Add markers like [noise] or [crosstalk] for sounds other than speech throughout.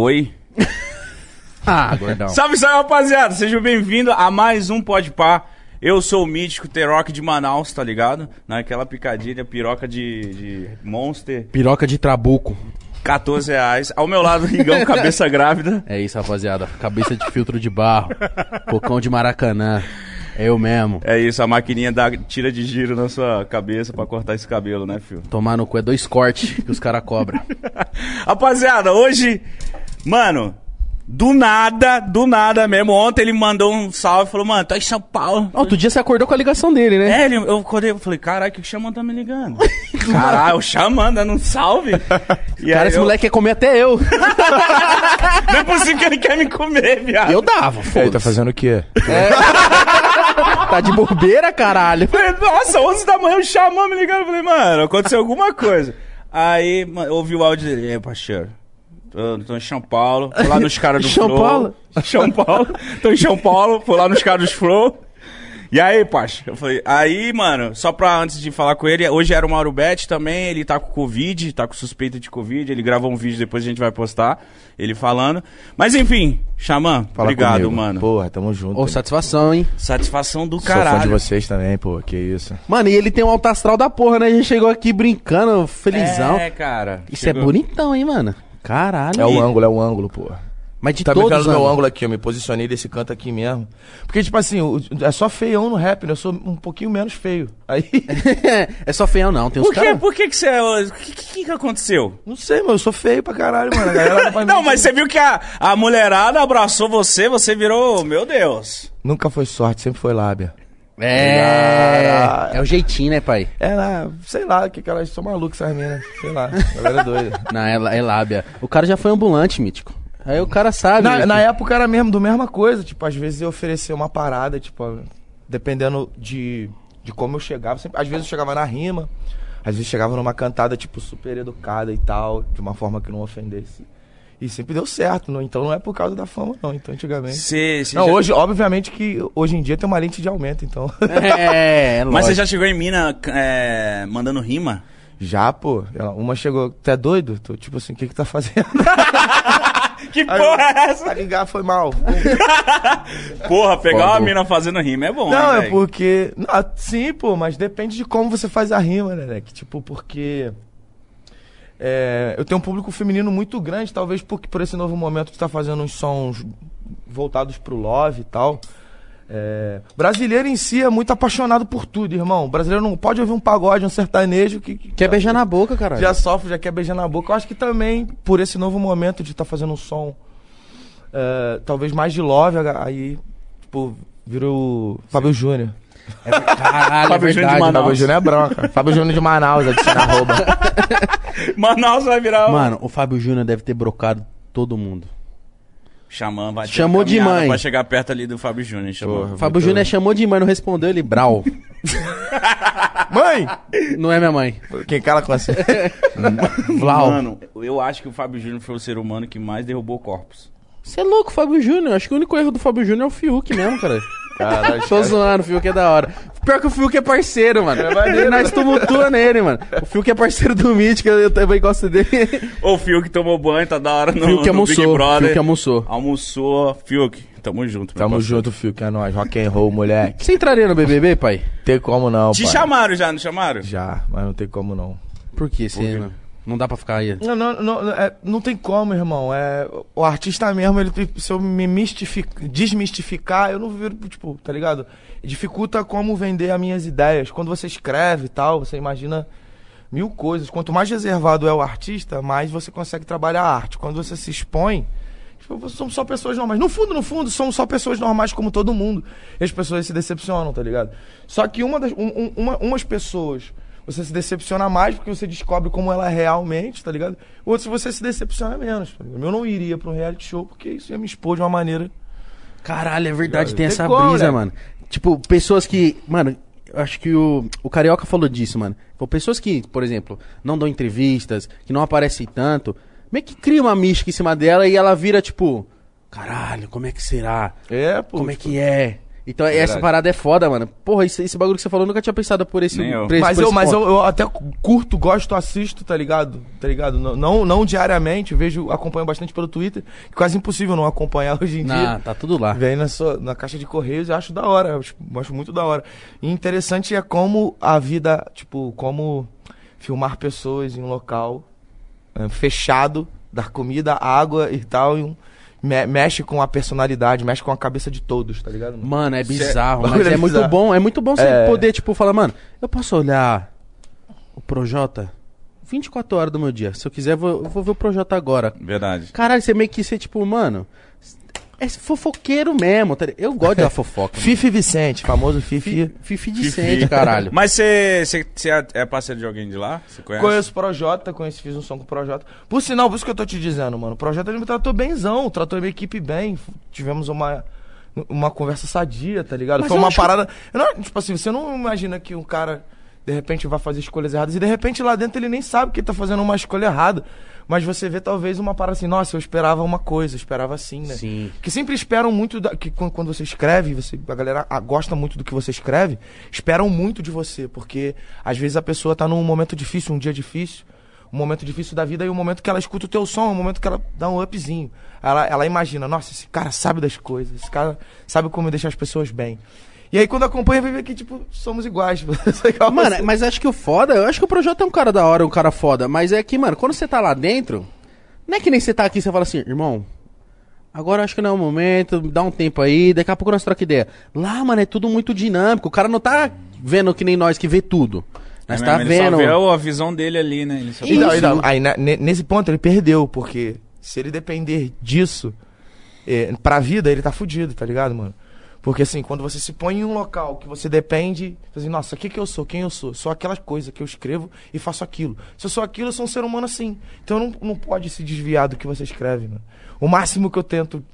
Oi. [laughs] Ah, gordão. Salve, salve, rapaziada. Sejam bem-vindos a mais um Pode Pá. Eu sou o mítico T-Rock de Manaus, tá ligado? Naquela picadilha, piroca de, de Monster, Piroca de trabuco. 14 reais. Ao meu lado, Rigão, [laughs] cabeça grávida. É isso, rapaziada. Cabeça de filtro de barro. Cocão de Maracanã. É eu mesmo. É isso, a maquininha dá, tira de giro na sua cabeça pra cortar esse cabelo, né, filho? Tomar no cu é dois cortes que os caras cobram. [laughs] Rapaziada, hoje, mano, do nada, do nada mesmo. Ontem ele mandou um salve e falou, mano, tá em São Paulo. Outro dia você acordou com a ligação dele, né? É, ele, eu acordei, eu falei, caralho, que o Xamã tá me ligando? [laughs] Caralho, o Xamã dando um salve. [laughs] E Cara, esse eu- moleque quer comer até eu. [laughs] Não é possível que ele quer me comer, viado. Eu dava, Ele tá fazendo o quê? Tá de bobeira, caralho. Falei, Nossa, 11 da manhã o Xamã me ligando. Eu falei, mano, aconteceu alguma coisa. Aí, mano, eu ouvi o áudio dele. E aí, parceiro? Tô, tô em São Paulo. Fui lá nos caras [laughs] do São Flow. Paulo? [laughs] São Paulo. Tô em São Paulo. Fui lá nos caras do Flow. E aí, Pacha? Eu falei, aí, mano, só pra antes de falar com ele, hoje era o Mauro Bet também, ele tá com Covid, tá com suspeita de Covid, ele gravou um vídeo, depois a gente vai postar, ele falando. Mas enfim, Xamã, Fala obrigado, comigo. mano. Porra, tamo junto. Ô, satisfação, hein? Satisfação do Sou fã de caralho. vocês também, pô. Que isso. Mano, e ele tem um alto astral da porra, né? A gente chegou aqui brincando, felizão. É, cara. Isso Chegou- é bonitão, hein, mano? Caralho. É o ângulo, é o ângulo, pô. Mas de Tá todos brincando meu ângulo aqui, eu me posicionei desse canto aqui mesmo. Porque, tipo assim, o- é só feião no rap, né? Eu sou um pouquinho menos feio. Aí, [laughs] é só feião, não. Tem uns Por que, caras... por que que você... O que, que que aconteceu? não sei, mas eu sou feio pra caralho, mano. A galera vai me- Não, [laughs] mas você viu que a, a mulherada abraçou você, você virou... Meu Deus. Nunca foi sorte, sempre foi lábia. É... É o jeitinho, né, pai? É lá, sei lá, que elas são malucas essas minas. Sei lá, galera é doida. [laughs] Não, é, é lábia. O cara já foi ambulante, mítico. Aí o cara sabe. Na, né, na época era mesmo do mesma coisa, tipo, às vezes eu oferecia uma parada, tipo, dependendo de, de como eu chegava. Sempre, às vezes eu chegava na rima, às vezes chegava numa cantada, tipo, super educada e tal, de uma forma que não ofendesse. E sempre deu certo, não, então não é por causa da fama, não, então antigamente. Você, você Não, já- hoje, obviamente que hoje em dia tem uma lente de aumento, então. É, [laughs] é Mas você já chegou em mina é, mandando rima? Já, pô, uma chegou, tu é doido? Tô tipo assim, o que que tá fazendo? [laughs] Que porra é Pra essa? ligar foi mal. [laughs] Porra, pegar Foda. uma mina fazendo rima é bom, Não, é porque. Não, sim, pô, mas depende de como você faz a rima, né, né? Que, tipo, porque. É, eu tenho um público feminino muito grande, talvez porque por esse novo momento de estar fazendo uns sons voltados pro love e tal. É, brasileiro em si é muito apaixonado por tudo, irmão. O brasileiro não pode ouvir um pagode, um sertanejo que, que Quer beijar na boca, caralho. já sofre, já quer beijar na boca. Eu acho que também, por esse novo momento de estar fazendo um som, é, talvez mais de love, aí, tipo, virou Fábio Júnior. É, caralho, Fábio é Júnior de verdade, Manaus. Fábio Júnior é bronca. Fábio Júnior de Manaus, adiciona arroba. [laughs] Manaus vai virar o... Mano, o Fábio Júnior deve ter brocado todo mundo. Xamã vai ter Chamou de mãe. Pra chegar perto ali do Fábio Júnior, chamou. Porra. Fábio Júnior chamou de mãe, não respondeu, ele brau. [laughs] Mãe! Não é minha mãe. Quem cala com você? Vlau. Mano, eu acho que o Fábio Júnior foi o ser humano que mais derrubou corpos. Você é louco, Fábio Júnior. Acho que o único erro do Fábio Júnior é o Fiuk mesmo, cara. [laughs] Caralho, Tô zoando, o Fiuk é da hora. Pior que o Fiuk é parceiro, mano. É maneiro, Nós tumultua nele, mano. O Fiuk é parceiro do Mítico, eu também gosto dele. [laughs] Ô, o Fiuk tomou banho, tá da hora no, Fiuk no almoçou, Big Brother. Fiuk almoçou. Almoçou. Fiuk, tamo junto. Tamo parceiro. junto, Fio, que é nóis. Rock and roll, moleque. Você entraria no BBB, pai? Tem como não, Te pai. chamaram já, não chamaram? Já, mas não tem como não. Por quê? Você não, não dá pra ficar aí. Não, não, não, é, não tem como, irmão. É, o artista mesmo, ele, se eu me mistific- desmistificar, eu não viro, tipo, tá ligado? Dificulta como vender as minhas ideias. Quando você escreve e tal, você imagina mil coisas. Quanto mais reservado é o artista, mais você consegue trabalhar a arte. Quando você se expõe, tipo, somos só pessoas normais. No fundo, no fundo, somos só pessoas normais como todo mundo. E as pessoas se decepcionam, tá ligado? Só que uma das, um- uma, umas pessoas você se decepciona mais porque você descobre como ela é realmente, tá ligado? Outros você se decepciona menos. Tá? Eu não iria pra um reality show porque isso ia me expor de uma maneira. Caralho, é verdade, tem essa como, brisa, né? mano. Tipo, pessoas que. Mano, acho que o, o Carioca falou disso, mano. Tipo, pessoas que, por exemplo, não dão entrevistas, que não aparecem tanto, meio que cria uma mística em cima dela e ela vira, tipo, caralho, como é que será? É, pô. Como é que é? Então essa Verdade. parada é foda, mano. Porra, esse, esse bagulho que você falou, eu nunca tinha pensado por esse, Nem eu. por esse- Mas, por eu, esse mas ponto. eu, eu até curto, gosto, assisto, tá ligado? Tá ligado? Não, não, não diariamente, vejo, acompanho bastante pelo Twitter, que quase impossível não acompanhar [laughs] hoje em Nah, dia. tá tudo lá. Vem na, sua, na caixa de correios e acho da hora, eu acho, acho muito da hora. E interessante é como a vida, tipo, como filmar pessoas em um local eh, fechado, dar comida, água e tal, e um- me- mexe com a personalidade, mexe com a cabeça de todos, tá ligado? mano? Mano, é Cê- bizarro, [laughs] mas é é muito bom, é muito bom você É. poder, tipo, falar, mano, eu posso olhar o Projota 24 horas do meu dia. Se eu quiser, eu vou, eu vou ver o Projota agora. Verdade. Caralho, você meio que ser, tipo, mano, é fofoqueiro mesmo. tá? Eu gosto da [laughs] fofoca. Fifi Vicente, famoso Fifi. Fifi decente, caralho. [laughs] Mas você é- é parceiro de alguém de lá? Você conhece? Conheço o Projota, conheço, fiz um som com o Projota. Por sinal, por isso que eu tô te dizendo, mano. O Projota ele me tratou benzão, tratou a minha equipe bem. Tivemos uma, uma conversa sadia, tá ligado? Mas Foi uma que- parada. não- tipo assim, você não imagina que um cara, de repente, vai fazer escolhas erradas e de repente lá dentro ele nem sabe que ele tá fazendo uma escolha errada. Mas você vê talvez uma parada assim, nossa, eu esperava uma coisa, eu esperava assim, né? Sim. Que sempre esperam muito da, que quando, quando você escreve, você, a galera ah, gosta muito do que você escreve, esperam muito de você, porque às vezes a pessoa tá num momento difícil, um dia difícil, um momento difícil da vida e o momento que ela escuta o teu som, é o momento que ela dá um upzinho. Ela, ela imagina, nossa, esse cara sabe das coisas, esse cara sabe como deixar as pessoas bem. E aí quando acompanha, vai ver que, tipo, somos iguais. tipo, sou igual a Mano, mas acho que o foda, eu acho que o Projota é um cara da hora, um cara foda, mas é que, mano, quando você tá lá dentro, não é que nem você tá aqui e você fala assim, irmão, agora acho que não é o momento, dá um tempo aí, daqui a pouco nós troca ideia. Lá, mano, é tudo muito dinâmico, o cara não tá vendo que nem nós que vê tudo. É Nós mesmo, tá ele vendo. só vê a visão dele ali, né? Ele só Isso. Então, então, aí na- ne- nesse ponto ele perdeu, porque se ele depender disso é, pra vida, ele tá fudido, tá ligado, mano? Porque assim, quando você se põe em um local que você depende, assim, nossa, o que que eu sou? Quem eu sou? Sou aquela coisa que eu escrevo e faço aquilo. Se eu sou aquilo, eu sou um ser humano assim. Então não, não pode se desviar do que você escreve, mano. O máximo que eu tento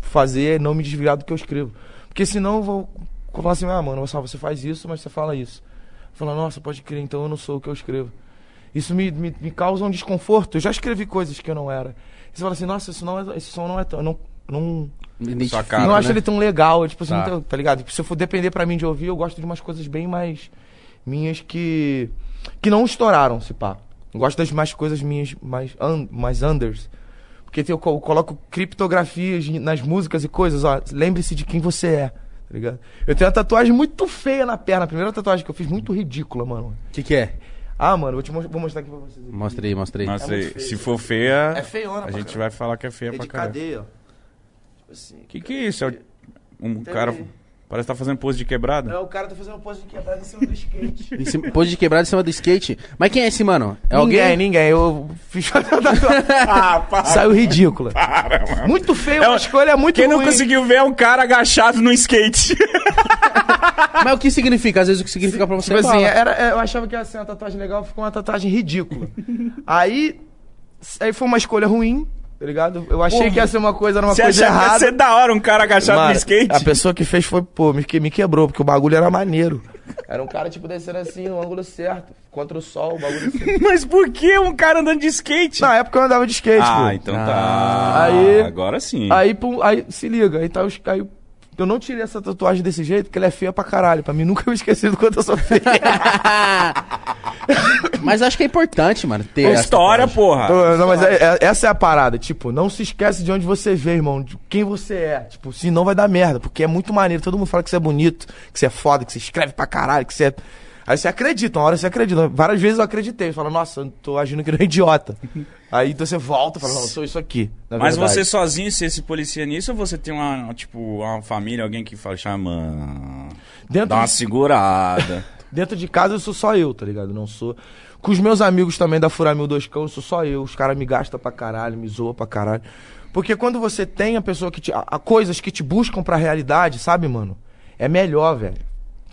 fazer é não me desviar do que eu escrevo. Porque senão eu vou falar assim, ah, mano, você faz isso, mas você fala isso. Fala, nossa, pode crer, então eu não sou o que eu escrevo. Isso me, me, me causa um desconforto. Eu já escrevi coisas que eu não era. E você fala assim, nossa, isso não é, esse som não é tão. Não, não, Sua cara, não acho né? ele tão legal. Tipo assim, Tá. tá, ligado? Se eu for depender pra mim de ouvir, eu gosto de umas coisas bem mais minhas que. que não estouraram, se pá. Eu gosto das mais coisas minhas mais, un, mais unders. Porque tem- eu co- coloco criptografias nas músicas e coisas, ó. Lembre-se de quem você é. Tá ligado? Eu tenho uma tatuagem muito feia na perna. A primeira tatuagem que eu fiz, muito ridícula, mano. O que que é? Ah, mano, vou, te mos- vou mostrar aqui pra vocês. aqui. Mostra aí, mostra aí. Nossa, É se for feia, É feiona, a gente caralho. vai falar que é feia É pra de caralho. cadeia, ó. Assim. Que que é isso? É um Tem- cara... Parece que tá fazendo pose de quebrada. É, o cara tá fazendo pose de quebrada em cima do skate. [laughs] Cima- Pôs de quebrado em cima do skate. Mas quem é esse, mano? É ninguém, alguém? ninguém. Eu fiz [laughs] Ah, para, Saiu ridícula. para, mano. Muito feio, É uma um- escolha muito Quem não ruim. conseguiu ver é um cara agachado no skate. [laughs] Mas o que significa? Às vezes o que significa pra você Tipo é assim, era, é, eu achava que ia ser uma tatuagem legal, ficou uma tatuagem ridícula. aí, aí foi uma escolha ruim, tá ligado? Eu achei Pô, que ia ser uma coisa, era uma Você coisa acha que ia errada. ser da hora um cara agachado Mano, no skate? A pessoa que fez foi, pô, me, que- me quebrou, porque o bagulho era maneiro. Era um cara, tipo, descendo assim, no ângulo certo, contra o sol, o bagulho assim. [laughs] Mas por que um cara andando de skate? Na época eu andava de skate, ah, pô. então tá. Ah. Aí- Agora sim. Aí, pum, aí, se liga, aí tá os. Aí, eu não tirei essa tatuagem desse jeito, porque ela é feia pra caralho. Pra mim nunca me esqueci do quanto eu sou feio. [laughs] Mas acho que é importante, mano, ter essa história, tatuagem. porra. Então, não, mas é- é- essa é a parada. Tipo, não se esquece de onde você veio, irmão. De quem você é. Tipo, senão vai dar merda. Porque é muito maneiro. Todo mundo fala que você é bonito, que você é foda, que você escreve pra caralho, que você é. Aí você acredita, uma hora você acredita. Várias vezes eu acreditei. Você fala, nossa, eu tô agindo que nem um idiota. [laughs] Aí então você volta e fala, não, eu sou isso aqui. Mas verdade. você sozinho, você se policia nisso ou você tem uma, tipo, uma família, alguém que fala, chama. Dentro Dá uma de- [laughs] segurada. Dentro de casa eu sou só eu, tá ligado? Não sou. Com os meus amigos também da Furamil Dois Cão, eu sou só eu. Os caras me gastam pra caralho, me zoam pra caralho. Porque quando você tem a pessoa que te. A, a coisas que te buscam pra realidade, sabe, mano? É melhor, velho.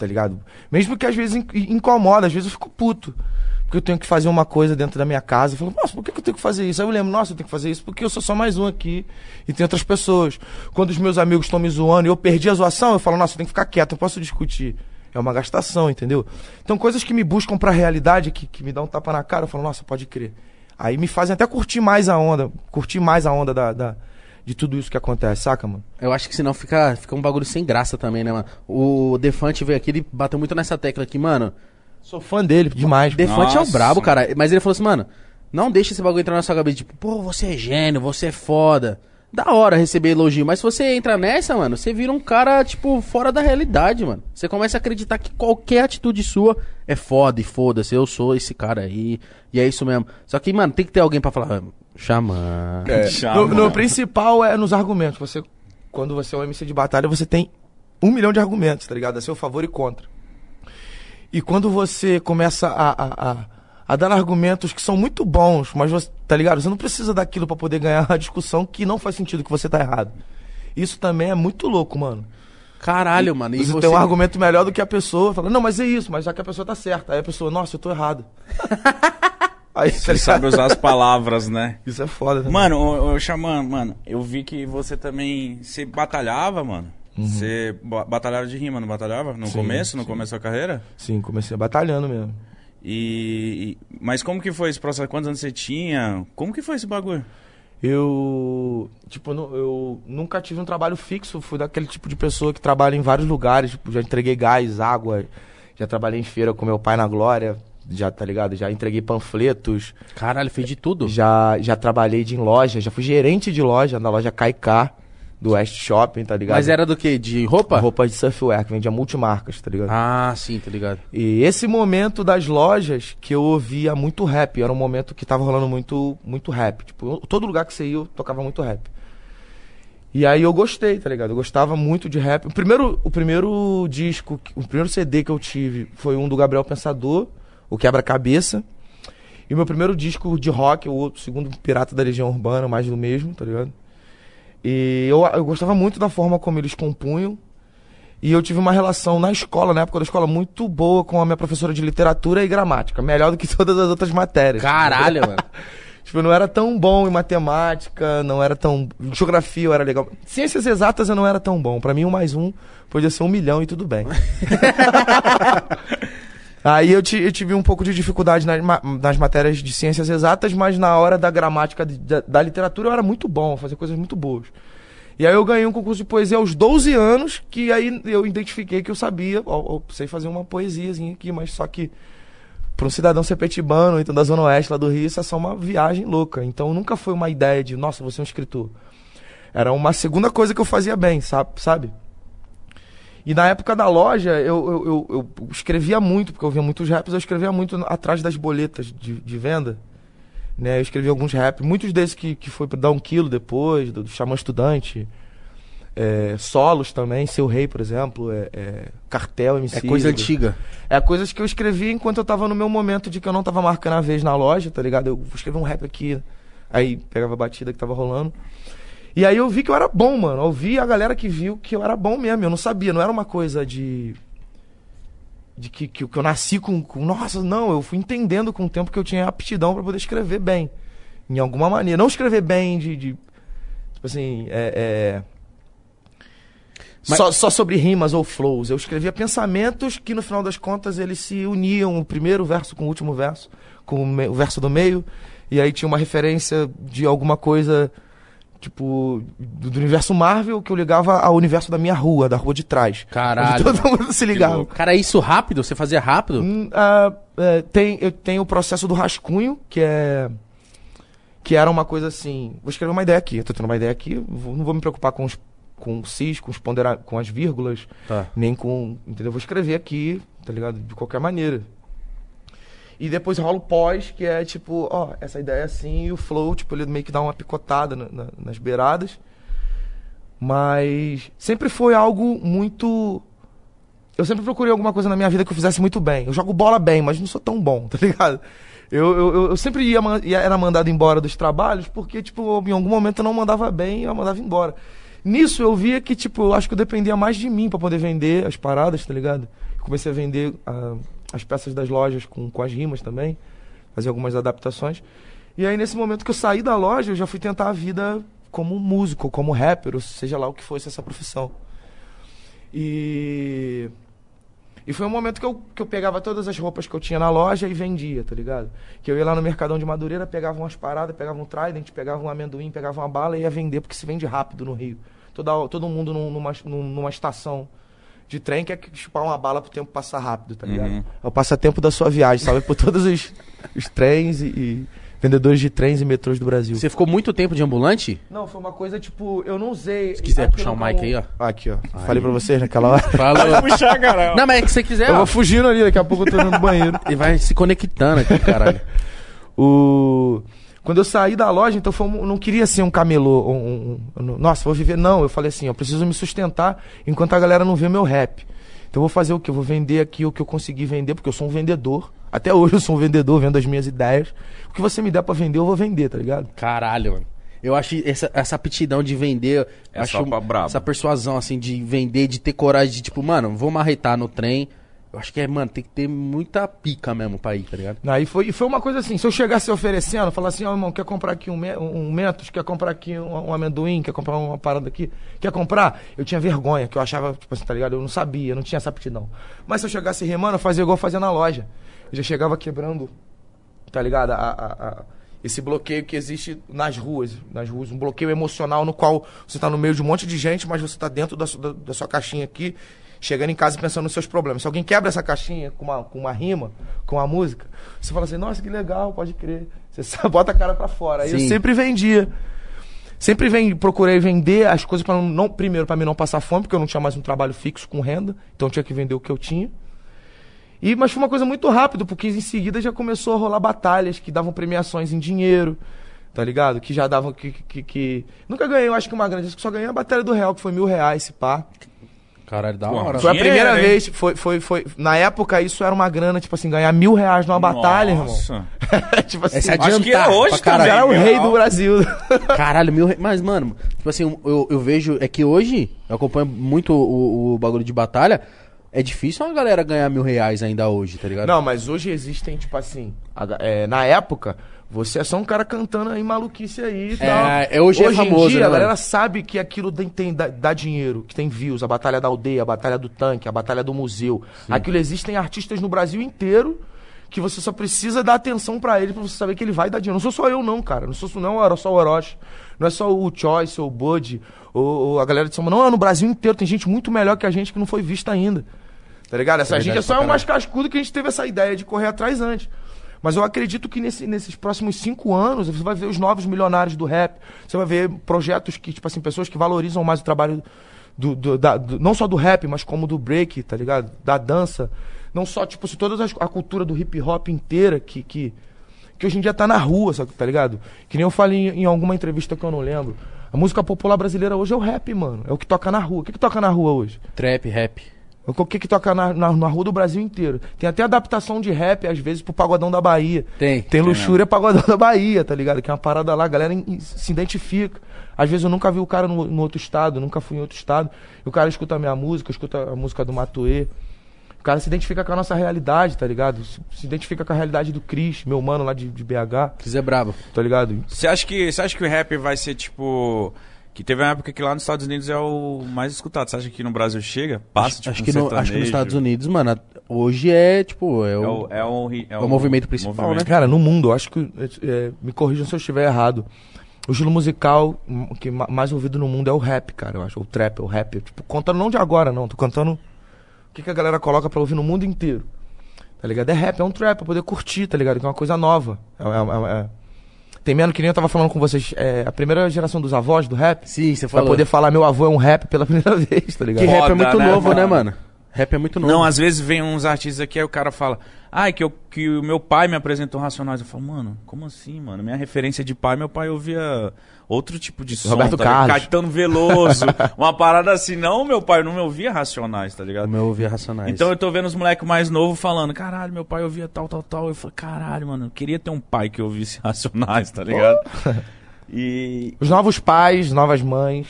Tá ligado? Mesmo que às vezes in- incomoda, às vezes eu fico puto. Porque eu tenho que fazer uma coisa dentro da minha casa. Eu falo, nossa, por que que eu tenho que fazer isso? Aí eu lembro, nossa, eu tenho que fazer isso porque eu sou só mais um aqui e tem outras pessoas. Quando os meus amigos estão me zoando e eu perdi a zoação, eu falo, nossa, eu tenho que ficar quieto, eu posso discutir. É uma gastação, entendeu? Então, coisas que me buscam pra realidade, que, que me dão um tapa na cara, eu falo, nossa, pode crer. Aí me fazem até curtir mais a onda, curtir mais a onda da, da- de tudo isso que acontece, saca, mano? Eu acho que senão fica, fica um bagulho sem graça também, né, mano? O Defante veio aqui, ele bateu muito nessa tecla aqui, mano. Sou fã dele, demais. Defante é o brabo, cara. Mas ele falou assim, mano, não deixa esse bagulho entrar na sua cabeça, tipo, pô, você é gênio, você é foda. Da hora receber elogio, mas se você entra nessa, mano, você vira um cara, tipo, fora da realidade, mano. Você começa a acreditar que qualquer atitude sua é foda e foda-se, eu sou esse cara aí, e é isso mesmo. Só que, mano, tem que ter alguém pra falar, "Ah, xamã. É, [laughs] Chama, no, no principal é nos argumentos. Você, quando você é um MC de batalha, você tem um milhão de argumentos, tá ligado? A seu favor e contra. E quando você começa a, a, a, a dar argumentos que são muito bons, mas você, tá ligado? Você não precisa daquilo pra poder ganhar a discussão que não faz sentido, que você tá errado. Isso também é muito louco, mano. Caralho, mano. E você, você, tem um argumento melhor do que a pessoa. Fala, não, mas é isso, mas já que a pessoa tá certa. Aí a pessoa, nossa, eu tô errado. [laughs] Aí, tá Você sabe ligado? usar as palavras, né? Isso é foda, também. Mano, ô, ô, Xamã, mano, eu vi que você também. Você batalhava, mano. Você ba- batalhava de rima, não batalhava? No Sim, começo, no sim. começo da carreira? Sim, comecei batalhando mesmo. E, Mas como que foi esse processo? Quantos anos você tinha? Como que foi esse bagulho? Eu, tipo, eu nunca tive um trabalho fixo, fui daquele tipo de pessoa que trabalha em vários lugares, tipo, já entreguei gás, água, já trabalhei em feira com meu pai na Glória, já, tá ligado? Já entreguei panfletos, Caralho, fez de tudo. já, já trabalhei de em loja, já fui gerente de loja, na loja Kaiká, do West Shopping, tá ligado? Mas era do que? De roupa? Roupa de surfwear, que vendia multimarcas, tá ligado? Ah, sim, tá ligado. E esse momento das lojas que eu ouvia muito rap, era um momento que tava rolando muito, muito rap. Tipo, eu- todo lugar que você ia, eu tocava muito rap. E aí eu gostei, tá ligado? Eu gostava muito de rap. O primeiro, o primeiro disco, o primeiro CD que eu tive foi um do Gabriel Pensador, o Quebra-Cabeça. E o meu primeiro disco de rock, o segundo Pirata da Legião Urbana, mais do mesmo, tá ligado? E eu, eu gostava muito da forma como eles compunham. E eu tive uma relação na escola, na época da escola, muito boa com a minha professora de literatura e gramática. Melhor do que [laughs] todas as outras matérias. Caralho, [laughs] mano. Tipo, eu não era tão bom em matemática, não era tão. em Geografia eu era legal. Ciências exatas eu não era tão bom. Pra mim, um mais um podia ser um milhão e tudo bem. [laughs] Aí eu, eu tive um pouco de dificuldade nas, nas matérias de ciências exatas, mas na hora da gramática de- da, da literatura eu era muito bom, fazia coisas muito boas. E aí eu ganhei um concurso de poesia aos 12 anos, que aí eu identifiquei que eu sabia, sei fazer uma poesiazinha aqui, mas só que para um cidadão ser petibano, então da Zona Oeste lá do Rio, isso é só uma viagem louca. Então nunca foi uma ideia de, nossa, você é um escritor. Era uma segunda coisa que eu fazia bem, sabe? sabe? E na época da loja, eu, eu, eu, escrevia muito, porque eu via muitos raps, eu escrevia muito atrás das boletas de, de venda. Né? Eu escrevi alguns raps, muitos desses que, que foi pra dar um quilo depois, do, do Xamã Estudante. É, solos também, Seu Rei, por exemplo, é, é, Cartel, MC. É coisa antiga. É coisas que eu escrevi enquanto eu tava no meu momento de que eu não tava marcando a vez na loja, tá ligado? Eu vou escrever um rap aqui. Aí pegava a batida que tava rolando. E aí eu vi que eu era bom, mano. Eu vi a galera que viu que eu era bom mesmo. Eu não sabia, não era uma coisa de. De que, que, que eu nasci com, com. Nossa, não, eu fui entendendo com o tempo que eu tinha aptidão pra poder escrever bem. Em alguma maneira. Não escrever bem de. de tipo assim, é. é Mas- só, só sobre rimas ou flows. Eu escrevia pensamentos que no final das contas eles se uniam, o primeiro verso com o último verso, com o, me- o verso do meio, e aí tinha uma referência de alguma coisa, tipo, do, universo Marvel que eu ligava ao universo da minha rua, da rua de trás. Caralho. Onde todo mundo se ligava. Cara, é isso rápido? Você fazia rápido? Hum, ah, é, tem, eu tenho o processo do rascunho, que é. Que era uma coisa assim. Vou escrever uma ideia aqui. Eu tô tendo uma ideia aqui. vou- não vou me preocupar com os, com o cis, com os pondera, com as vírgulas, Tá. nem com. Entendeu? Vou escrever aqui, tá ligado? De qualquer maneira. E depois rola o pós, que é tipo, ó, essa ideia é assim, e o flow, tipo, ele meio que dá uma picotada na- na- nas beiradas. Mas sempre foi algo muito. Eu sempre procurei alguma coisa na minha vida que eu fizesse muito bem. Eu jogo bola bem, mas não sou tão bom, [laughs] tá ligado? Eu, eu, eu- sempre ia, ia- era mandado embora dos trabalhos porque, tipo, em algum momento eu não mandava bem eu mandava embora. Nisso eu via que, tipo, eu acho que eu dependia mais de mim pra poder vender as paradas, tá ligado? Comecei a vender ah, as peças das lojas com, com as rimas também, fazer algumas adaptações. E aí, nesse momento que eu saí da loja, eu já fui tentar a vida como músico, como rapper, ou seja lá o que fosse essa profissão. E E foi um momento que eu, que eu pegava todas as roupas que eu tinha na loja e vendia, tá ligado? Que eu ia lá no Mercadão de Madureira, pegava umas paradas, pegava um Trident, pegava um amendoim, pegava uma bala e ia vender, porque se vende rápido no Rio. Toda, todo mundo num- numa, num- numa estação de trem quer que chupar uma bala pro tempo passar rápido, tá ligado? Uhum. É o passatempo da sua viagem, salve por todos os, os trens e, e vendedores de trens e metrôs do Brasil. Você ficou muito tempo de ambulante? Não, foi uma coisa tipo, eu não usei. Se quiser puxar o como- mic aí, ó. Aqui, ó. Falei pra vocês naquela hora. [laughs] Fala. Puxar, cara. Não, mas é que você quiser, Eu ó. vou fugindo ali, daqui a pouco eu tô indo no banheiro. Ele vai se conectando aqui, caralho. [laughs] O... Quando eu saí da loja, então foi um- eu não queria ser um camelô. um- um- um- nossa, vou viver. Não, eu falei assim, eu preciso me sustentar enquanto a galera não vê meu rap. Então eu vou fazer o quê? Eu vou vender aqui o que eu conseguir vender, porque eu sou um vendedor. Até hoje eu sou um vendedor, vendo as minhas ideias. O que você me der pra vender, eu vou vender, tá ligado? Caralho, mano. Eu acho essa, essa aptidão de vender. É acho só pra brabo. Essa persuasão, assim, de vender, de ter coragem de, tipo, mano, vou marretar no trem. Eu acho que é, mano, tem que ter muita pica mesmo pra ir, tá ligado? Aí foi, e foi uma coisa assim, se eu chegasse oferecendo, falar assim, ó, irmão, quer comprar aqui um, me- um Mentos, quer comprar aqui um, um amendoim, quer comprar uma parada aqui, quer comprar? Eu tinha vergonha, que eu achava, tipo assim, tá ligado? Eu não sabia, eu não tinha essa aptidão. Mas se eu chegasse remando, eu fazia igual fazia na loja. Eu já chegava quebrando, tá ligado? A- a- a- esse bloqueio que existe nas ruas, nas ruas, um bloqueio emocional no qual você tá no meio de um monte de gente, mas você tá dentro da, da- da sua caixinha aqui, chegando em casa e pensando nos seus problemas. Se alguém quebra essa caixinha com uma, com uma rima, com uma música, você fala assim, nossa, que legal, pode crer. Você [laughs] bota a cara pra fora. Aí eu sempre vendia. Sempre vem, procurei vender as coisas para não, primeiro para mim não passar fome, porque eu não tinha mais um trabalho fixo com renda, então eu tinha que vender o que eu tinha. E mas foi uma coisa muito rápido, porque em seguida já começou a rolar batalhas que davam premiações em dinheiro, tá ligado? Que já davam que, que, que- nunca ganhei, eu acho que uma grande, acho que só ganhei a batalha do real, que foi mil reais, esse pá. Caralho, da hora. Foi a Dinheiro, primeira hein? vez, foi, foi, foi. Na época isso era uma grana, tipo assim, ganhar mil reais numa batalha, irmão. Nossa. [laughs] tipo assim, Essa Acho que adiantar é hoje pra caralho. já era o mil rei real. do Brasil. [laughs] Caralho, mil re... Mas, mano, tipo assim, eu, eu vejo. É que hoje, eu acompanho muito o, o bagulho de batalha. É difícil uma galera ganhar mil reais ainda hoje, tá ligado? Não, mas hoje existem, tipo assim, a é, na época, você é só um cara cantando aí maluquice aí e É, tal. é, hoje é famoso, em dia, né, a galera sabe que aquilo tem, tem- dá, dá dinheiro, que tem views, a Batalha da Aldeia, a Batalha do Tanque, a Batalha do Museu. Aquilo existem artistas no Brasil inteiro que você só precisa dar atenção pra ele pra você saber que ele vai dar dinheiro. Não sou só eu não, cara. Não sou só- não era só o Orochi. Não é só o Choice ou o Bud ou, ou a galera de São Paulo. Não, é no Brasil inteiro. Tem gente muito melhor que a gente que não foi vista ainda. Tá ligado? Essa É gente é só é o mais cascudo que a gente teve essa ideia de correr atrás antes. Mas eu acredito que nesse- nesses próximos cinco anos você vai ver os novos milionários do rap. Você vai ver projetos que, tipo assim, pessoas que valorizam mais o trabalho do, do- da- do- não só do rap, mas como do break, tá ligado? Da dança. Não só, tipo assim, toda a cultura do hip hop inteira que, que, que hoje em dia tá na rua, sabe, tá ligado? Que nem eu falei em, em alguma entrevista que eu não lembro. A música popular brasileira hoje é o rap, mano. É o que toca na rua. O que, que toca na rua hoje? Trap, rap. O que que toca na, na, na rua do Brasil inteiro. Tem até adaptação de rap, às vezes, pro Pagodão da Bahia. Tem. Tem luxúria Pagodão [laughs] da Bahia, tá ligado? Que é uma parada lá, a galera in- se identifica. Às vezes eu nunca vi o cara no, no outro estado, nunca fui em outro estado. E o cara escuta a minha música, escuta a música do Matuê. O cara se identifica com a nossa realidade, tá ligado? Se, se identifica com a realidade do Cris, meu mano lá de, de BH, Cris é brabo. tá ligado? Você acha que você acha que o rap vai ser tipo que teve uma época que lá nos Estados Unidos é o mais escutado. Você acha que no Brasil chega? Passa tipo acho, um que no, acho que nos? Estados Unidos, mano, hoje é, tipo, é é o... o é o, é o movimento principal, né? Cara, no mundo, eu acho que. é, me corrijam se eu estiver errado. O estilo musical que ma- mais ouvido no mundo é o rap, cara, eu acho. O trap, o rap. Tipo, contando não de agora, não. Tô contando o que, que a galera coloca pra ouvir no mundo inteiro. Tá ligado? É rap, é um trap, pra poder curtir, tá ligado? Que é uma coisa nova. É, é- é- é- Tem menos que nem eu tava falando com vocês. É a primeira geração dos avós do rap. Sim, você Pra falou. poder falar, meu avô é um rap pela [laughs] primeira vez, tá ligado? Que rap é muito né, novo, né, mano? Rap é muito novo. Não, às vezes vem uns artistas aqui, aí o cara fala, ah, que, eu, que o meu pai me apresentou Racionais. Eu falo, mano, como assim, mano? Minha referência de pai, meu pai ouvia outro tipo de som. Roberto tá? Carlos. Caetano Veloso, [laughs] uma parada assim. Não, meu pai não me ouvia Racionais, tá ligado? O meu ouvia Racionais. Então eu tô vendo os moleques mais novos falando, caralho, meu pai ouvia tal, tal, tal. Eu falo, caralho, mano, eu queria ter um pai que ouvisse [laughs] Racionais, tá ligado? [laughs] E. Os novos pais, novas mães,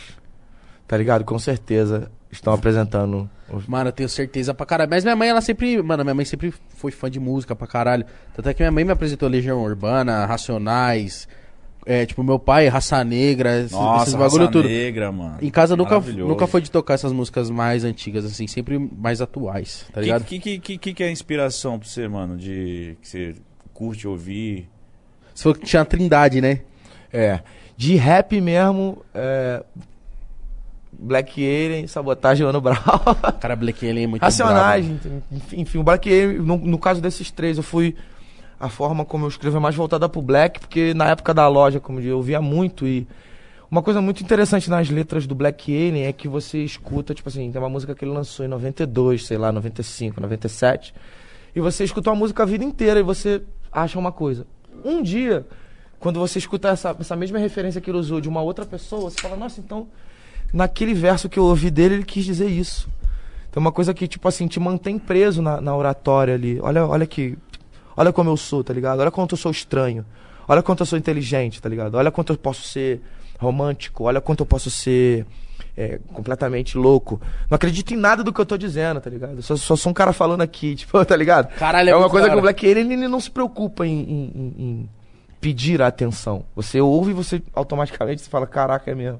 tá ligado? Com certeza estão apresentando. Mano, eu tenho certeza pra caralho. Mas minha mãe, ela sempre. Mano, minha mãe sempre foi fã de música pra caralho. Tanto é que minha mãe me apresentou Legião Urbana, Racionais. É, tipo, meu pai, raça negra, esses, Nossa, esses bagulho Raça tudo. Negra, mano. Em casa nunca, nunca foi de tocar essas músicas mais antigas, assim, sempre mais atuais, tá Que, ligado? que, que, que, que que é a inspiração pra você, mano? De que você curte ouvir? Você falou que tinha a trindade, né? É. De rap mesmo, é. Black Alien, Sabotagem, Mano Brown. [laughs] Cara, Black Alien é muito Racionais, brabo. enfim, enfim, o Black Alien, no, no caso desses três, eu fui. A forma como eu escrevo é mais voltada pro Black, porque na época da loja, como eu via muito e. Uma coisa muito interessante nas letras do Black Alien é que você escuta, tipo assim, tem uma música que ele lançou em 92, sei lá, 95, 97. E você escuta uma música a vida inteira e você acha uma coisa. Um dia, quando você escuta essa, essa mesma referência que ele usou de uma outra pessoa, você fala, nossa, então, naquele verso que eu ouvi dele, ele quis dizer isso. Então, uma coisa que, tipo assim, te mantém preso na, na oratória ali. Olha, olha que. Olha como eu sou, tá ligado? Olha quanto eu sou estranho. Olha quanto eu sou inteligente, tá ligado? Olha quanto eu posso ser romântico. Olha quanto eu posso ser é, completamente louco. Não acredito em nada do que eu tô dizendo, tá ligado? Só, só sou um cara falando aqui, [laughs] tipo, tá ligado? Caralho, é é uma coisa que o. Black Alien ele não se preocupa em, em- em- em pedir a atenção. Você ouve e você automaticamente se fala, caraca, é mesmo.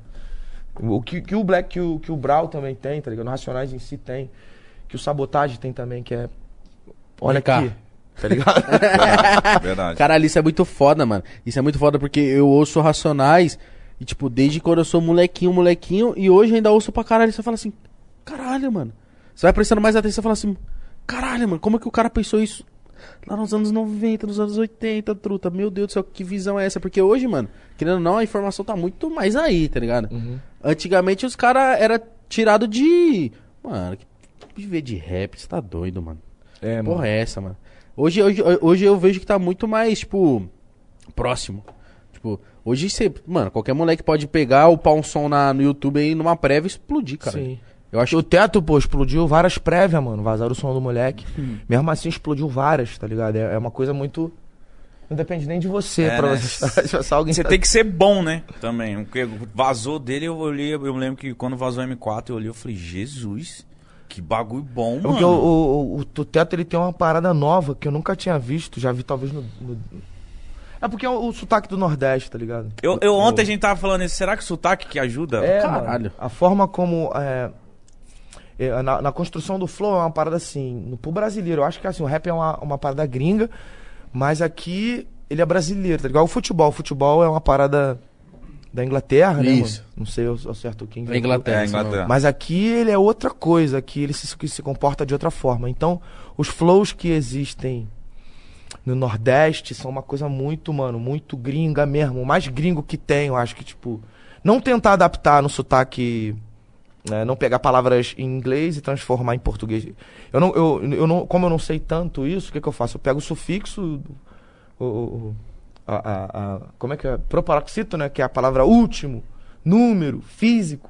O que, que o Black, que o, que o Brawl também tem, tá ligado? No Racionais em si tem. Que o Sabotagem tem também, que é. Olha Vem cá. aqui. Tá ligado? [laughs] Verdade. Caralho, isso é muito foda, mano. Isso é muito foda porque eu ouço Racionais e, tipo, desde quando eu sou molequinho, molequinho, e hoje ainda ouço pra caralho. Você fala assim, caralho, mano. Você vai prestando mais atenção e fala assim, caralho, mano, como é que o cara pensou isso lá nos anos 90, nos anos 80, truta? Meu Deus do céu, que visão é essa? Porque hoje, mano, querendo ou não, a informação tá muito mais aí, tá ligado? Antigamente os caras era tirado de. Mano, que viver de rap, você tá doido, mano. É, mano. Porra, é essa, mano? Hoje, hoje, hoje eu vejo que tá muito mais, tipo, próximo. Tipo, hoje você. Mano, qualquer moleque pode pegar, upar um som na, no YouTube aí numa prévia e explodir, cara. Sim. Eu acho O teto, pô, explodiu várias prévias, mano. Vazaram o som do moleque. Hum. Mesmo assim, explodiu várias, tá ligado? É, é uma coisa muito. Não depende nem de você É, pra né? você. [laughs] Se alguém Você tá- tem que ser bom, né? Também. Porque vazou dele, eu olhei, eu lembro que quando vazou o M4, eu olhei e falei, Jesus, que bagulho bom, É mano. Porque o, o, o, o teto ele tem uma parada nova que eu nunca tinha visto. Já vi talvez no. no- É porque é o, o sotaque do Nordeste, tá ligado? Eu, eu ontem a gente tava falando isso, será que o sotaque que ajuda? É, Caralho. mano, a forma como. é, na, na construção do flow é uma parada assim. No, pro brasileiro, eu acho que assim, o rap é uma, uma parada gringa, mas aqui ele é brasileiro, tá ligado? O futebol. O futebol é uma parada da Inglaterra, né? Isso. Mano? Não sei ao, certo quem. É Inglaterra. É, Inglaterra. Mas aqui ele é outra coisa, aqui ele se, que se comporta de outra forma. Então, os flows que existem no Nordeste são uma coisa muito, mano, muito gringa mesmo. O mais gringo que tem, eu acho que, tipo, não tentar adaptar no sotaque. Né, não pegar palavras em inglês e transformar em português. Eu não, eu, eu não, como eu não sei tanto isso, o que, que eu faço? Eu pego o sufixo, o, o- a, a- a- como é que é? Proparoxito, né? Que é a palavra último, número, físico.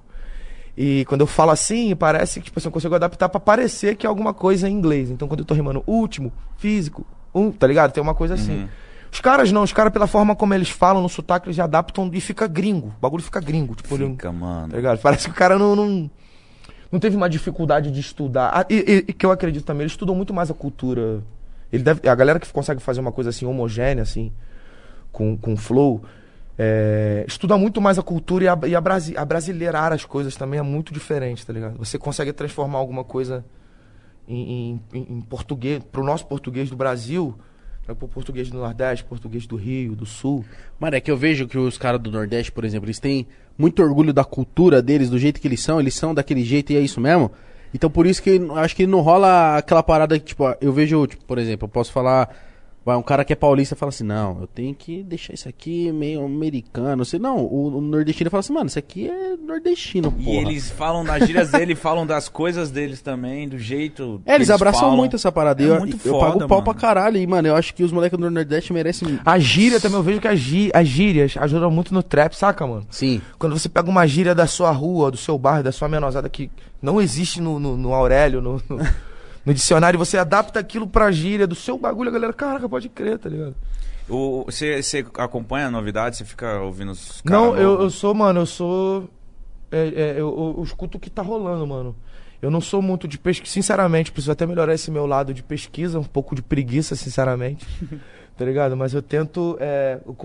E quando eu falo assim, parece que tipo, assim, eu consigo adaptar pra parecer que é alguma coisa em inglês. Então quando eu tô rimando último, físico, um, tá ligado? Tem uma coisa assim. Uhum. Os caras não, os caras pela forma como eles falam no sotaque, eles adaptam e fica gringo. O bagulho fica gringo. Tipo, ele- Fica, mano. Tá ligado? Parece que o cara não, não, não teve uma dificuldade de estudar. Ah, e, e- que eu acredito também, ele estudou muito mais a cultura. Ele deve, a galera que consegue fazer uma coisa assim homogênea, assim, com, com flow, é, estuda muito mais a cultura e, a, e a, brasi, a brasileirar as coisas também é muito diferente, tá ligado? Você consegue transformar alguma coisa em, em, em- em português, pro nosso português do Brasil, né, pro português do Nordeste, português do Rio, do Sul. Mano, é que eu vejo que os caras do Nordeste, por exemplo, eles têm muito orgulho da cultura deles, do jeito que eles são, eles são daquele jeito e é isso mesmo. Então por isso que acho que não rola aquela parada que, tipo, eu vejo, tipo, por exemplo, eu posso falar. Vai, um cara que é paulista fala assim, não, eu tenho que deixar isso aqui meio americano. Assim, não, o, o nordestino fala assim, mano, isso aqui é nordestino, porra. E eles falam das gírias dele, falam das coisas deles também, do jeito. É, eles que abraçam falam. muito essa parada. É eu, muito eu foda, pago pau mano. pra caralho. E, mano, eu acho que os moleques do Nordeste merecem. A gíria também, eu vejo que as, gí- as gírias ajudam muito no trap, saca, mano? Sim. Quando você pega uma gíria da sua rua, do seu bairro, da sua menosada que não existe no, no, no Aurélio, no, no, no dicionário, você adapta aquilo pra gíria do seu bagulho, a galera, caraca, pode crer, tá ligado? Você acompanha a novidade? Você fica ouvindo os caras Não, eu, eu sou, mano, eu sou. é, é, eu, eu- escuto o que tá rolando, mano. Eu não sou muito de pesquisa, sinceramente, preciso até melhorar esse meu lado de pesquisa, um pouco de preguiça, sinceramente. [laughs] tá ligado? Mas eu tento. é, eu-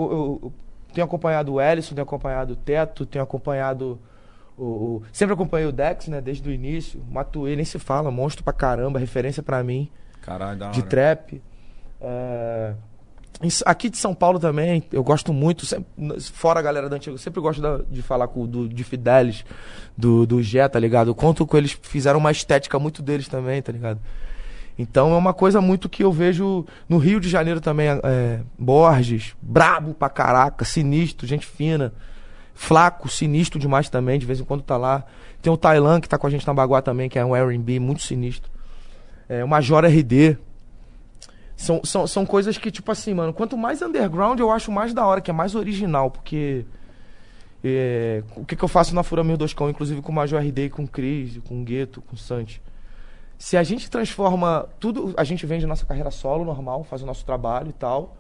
eu tenho acompanhado o Ellison, tenho acompanhado o Teto, tenho acompanhado o, o- sempre acompanhei o Dex, né, desde o início. O Matuê nem se fala, monstro pra caramba, referência pra mim Caralho, da hora. de trap. É, aqui de São Paulo também, eu gosto muito, sempre- fora a galera da antiga, eu sempre gosto da- de falar com do, de Fidelis, do, do Gé, tá ligado? Eu conto com eles, fizeram uma estética muito deles também, tá ligado? Então é uma coisa muito que eu vejo no Rio de Janeiro também, é, Borges, brabo pra caraca, sinistro, gente fina, flaco, sinistro demais também, de vez em quando tá lá. Tem o Tailan que tá com a gente na Baguá também, que é um R&B muito sinistro. É, o Major RD, são, são, são coisas que, tipo assim, mano, quanto mais underground eu acho mais da hora, que é mais original, porque. é, o que, que eu faço na Fura 1200, inclusive com o Major RD, com o Cris, com o Gueto, com o Santi. Se a gente transforma tudo, a gente vende nossa carreira solo normal, faz o nosso trabalho e tal.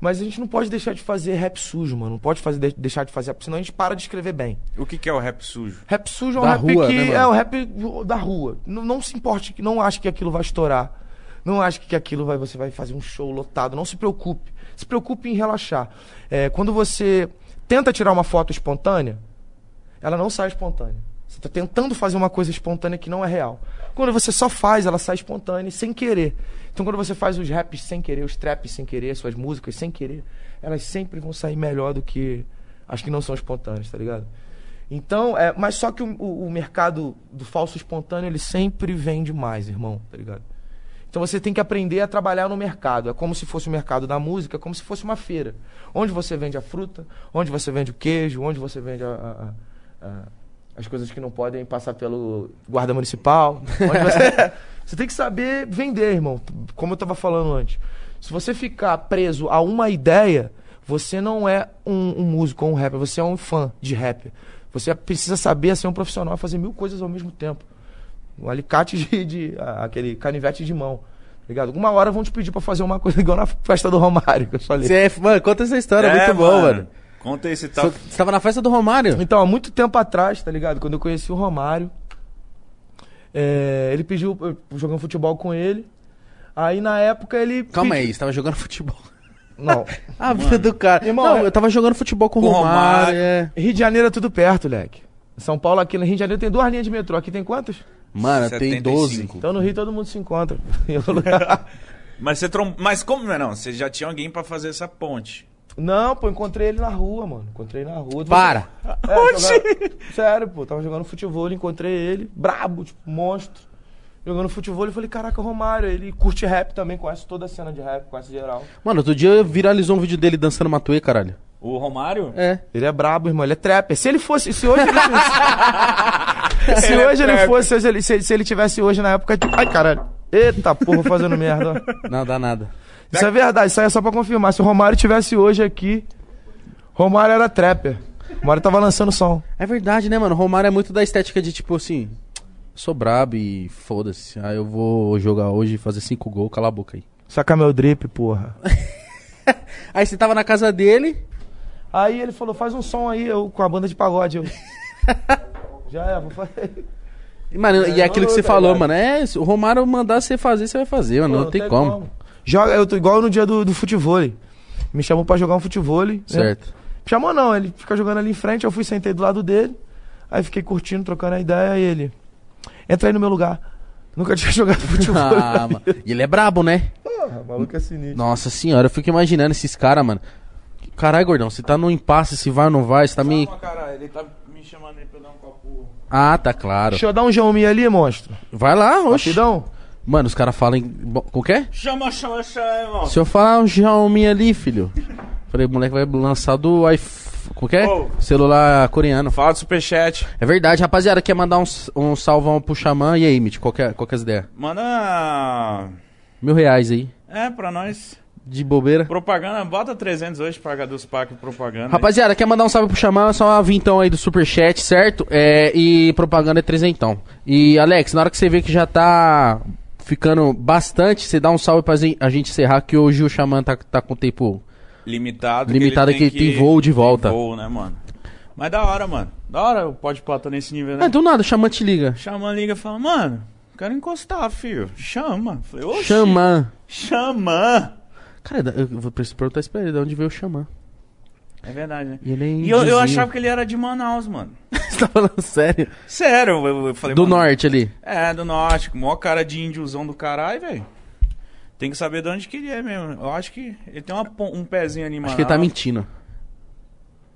Mas a gente não pode deixar de fazer rap sujo, mano. Não pode fazer, de- deixar de fazer, porque senão a gente para de escrever bem. O que, que é o rap sujo? Rap sujo é um Da rap rua, que. né, é o rap da rua. Não, não se importe, não ache que aquilo vai estourar. Não ache que aquilo vai, você vai fazer um show lotado. Não se preocupe. Se preocupe em relaxar. É, quando você tenta tirar uma foto espontânea, ela não sai espontânea. Você está tentando fazer uma coisa espontânea que não é real. Quando você só faz, ela sai espontânea e sem querer. Então quando você faz os raps sem querer, os traps sem querer, suas músicas sem querer, elas sempre vão sair melhor do que as que não são espontâneas, tá ligado? Então, é, mas só que o, o- o mercado do falso espontâneo, ele sempre vende mais, irmão, tá ligado? Então você tem que aprender a trabalhar no mercado. É como se fosse o mercado da música, é como se fosse uma feira. Onde você vende a fruta, onde você vende o queijo, onde você vende a- a- a- as coisas que não podem passar pelo guarda municipal. [laughs] Onde você... você tem que saber vender, irmão. Como eu estava falando antes. Se você ficar preso a uma ideia, você não é um, um músico ou um rapper, você é um fã de rapper. Você precisa saber ser um profissional, fazer mil coisas ao mesmo tempo. Um alicate de, de- a- aquele canivete de mão. tá Ligado? Alguma hora vão te pedir pra fazer uma coisa igual na festa do Romário, que eu falei. Cê é- mano, conta essa história, É, muito bom, mano. Conta esse tal. Você tava na festa do Romário? Então, há muito tempo atrás, tá ligado? Quando eu conheci o Romário, é, ele pediu eu jogando futebol com ele. Aí na época ele. Calma pedi- aí, você tava jogando [laughs] futebol. Não. Ah, vida do cara. Irmão, não, é- eu tava jogando futebol com o Romário. Romário. é. Rio de Janeiro é tudo perto, leque. São Paulo aqui no Rio de Janeiro tem duas linhas de metrô. Aqui tem quantas? Mano, tem 75. 12. Então no Rio todo mundo se encontra. [laughs] Mas você trom... Mas como não é não? Você já tinha alguém pra fazer essa ponte. Não, pô, encontrei ele na rua, mano. Encontrei na rua. Para! É, jogava- Sério, pô, tava jogando futebol, encontrei ele, brabo, tipo, monstro. Jogando futebol, e falei, caraca, Romário, ele curte rap também, conhece toda a cena de rap, conhece geral. Mano, outro dia viralizou um vídeo dele dançando Matuê, caralho. O Romário? É. Ele é brabo, irmão, ele é trapper. Se ele fosse, se hoje ele fosse, [laughs] se Ele é hoje ele trapper. fosse, se ele, se, se ele tivesse hoje na época, de- ai, caralho. Eita, porra, fazendo merda. ó. Não dá nada. Isso é verdade, isso aí é só pra confirmar. Se o Romário tivesse hoje aqui, Romário era trapper. Romário tava lançando som. É verdade, né, mano? Romário é muito da estética de tipo assim. Sou brabo e foda-se. Aí eu vou jogar hoje e fazer cinco gols, cala a boca aí. Saca meu drip, porra. [laughs] Aí você tava na casa dele. Aí ele falou, faz um som aí, eu com a banda de pagode. Eu... [laughs] Já é, vou fazer. Mano, e é É, aquilo que não, você tá falou, ligado? mano. É, se o Romário mandar você fazer, você vai fazer, mano. Pô, não, tem, como. Joga, eu tô igual no dia do, do futebol. Me chamou pra jogar um futebol. né? Certo. Chamou não, ele fica jogando ali em frente, eu fui, sentei do lado dele. Aí fiquei curtindo, trocando a ideia, e ele. Entra aí no meu lugar. [laughs] Nunca tinha jogado [laughs] futebol. Ah, mano. E ele é brabo, né? Porra, o maluco é sinistro. Nossa senhora, eu fico imaginando esses caras, mano. Caralho, gordão, você tá no impasse, se vai ou não vai, você tá me. Calma, caralho, ele tá me chamando aí pra eu dar um copo. Ah, tá claro. Deixa eu dar um Xiaomi ali, monstro. Vai lá, oxe. Rapidão. Mano, os caras falam em. Como que é? Chama, chama, chama, irmão. Se eu falar um Xiaomi ali, filho. Falei, moleque vai lançar do iPhone. Como que é? Oh. Celular coreano. Fala do superchat. É verdade, rapaziada, quer mandar um, um salvão pro Xamã? E aí, Mitch, qual que é, qual que é as ideias? Manda. Mil reais aí, É, pra nós. de bobeira. Propaganda, bota 300 hoje, paga dos pacos propaganda. Rapaziada, quer mandar um salve pro Xamã? Só vintão aí do superchat, certo? É, e propaganda é trezentão. E, Alex, na hora que você vê que já tá ficando bastante, você dá um salve pra a gente encerrar, que hoje o Xamã tá, tá com o tempo... limitado. Limitado ele que tem voo de volta. Tem voo, né, mano? Mas da hora, mano. Da hora o Pode Plata nesse nível, né? Ah, do nada, o Xamã te liga. Chama, liga e fala, mano, quero encostar, filho. Chama. Falei, oxi. Xamã. Chama. Cara, eu vou perguntar isso pra ele, de onde veio o Xamã? É verdade, né? E ele é E eu, eu achava que ele era de Manaus, mano. Você tá falando [laughs] sério? Sério, eu, eu falei. Do mano, norte ali. É, do norte. com Maior cara de índiozão do caralho, velho. Tem que saber de onde que ele é mesmo. Eu acho que ele tem uma um pezinho ali Acho que ele tá mentindo.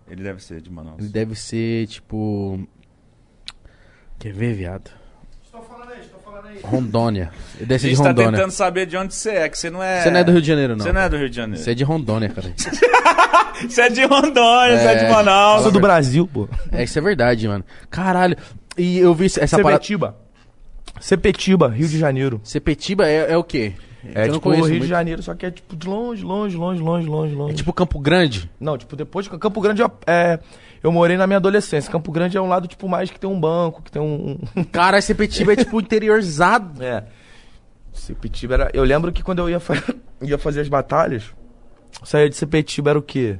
Ele deve ser de Manaus. Ele deve ser, tipo... Quer ver, viado? Estou falando aí, estou falando aí. Rondônia. Ele deve A ser de gente tá Rondônia. tentando saber de onde você é, que você não é... Você não é do Rio de Janeiro, não. Você não é do Rio de Janeiro. Você é de Rondônia, cara. [laughs] Você é de Rondônia, você é de É. Manaus. Sou do Brasil, pô. É, isso é verdade, mano. Caralho. E eu vi essa parada... Sepetiba. Sepetiba, Rio de Janeiro. Sepetiba é, é o quê? É Eu não tipo conheço Rio muito. de Janeiro, só que é tipo de longe, longe, longe, longe, longe, longe. É tipo Campo Grande? Não, tipo, depois de Campo Grande, eu- é, eu morei na minha adolescência. Campo Grande é um lado, tipo, mais que tem um banco, que tem um... [laughs] Cara, Sepetiba é tipo interiorzado. é. Sepetiba era... Eu lembro que quando eu ia, fa- [laughs] ia fazer as batalhas, saía de Sepetiba era o quê?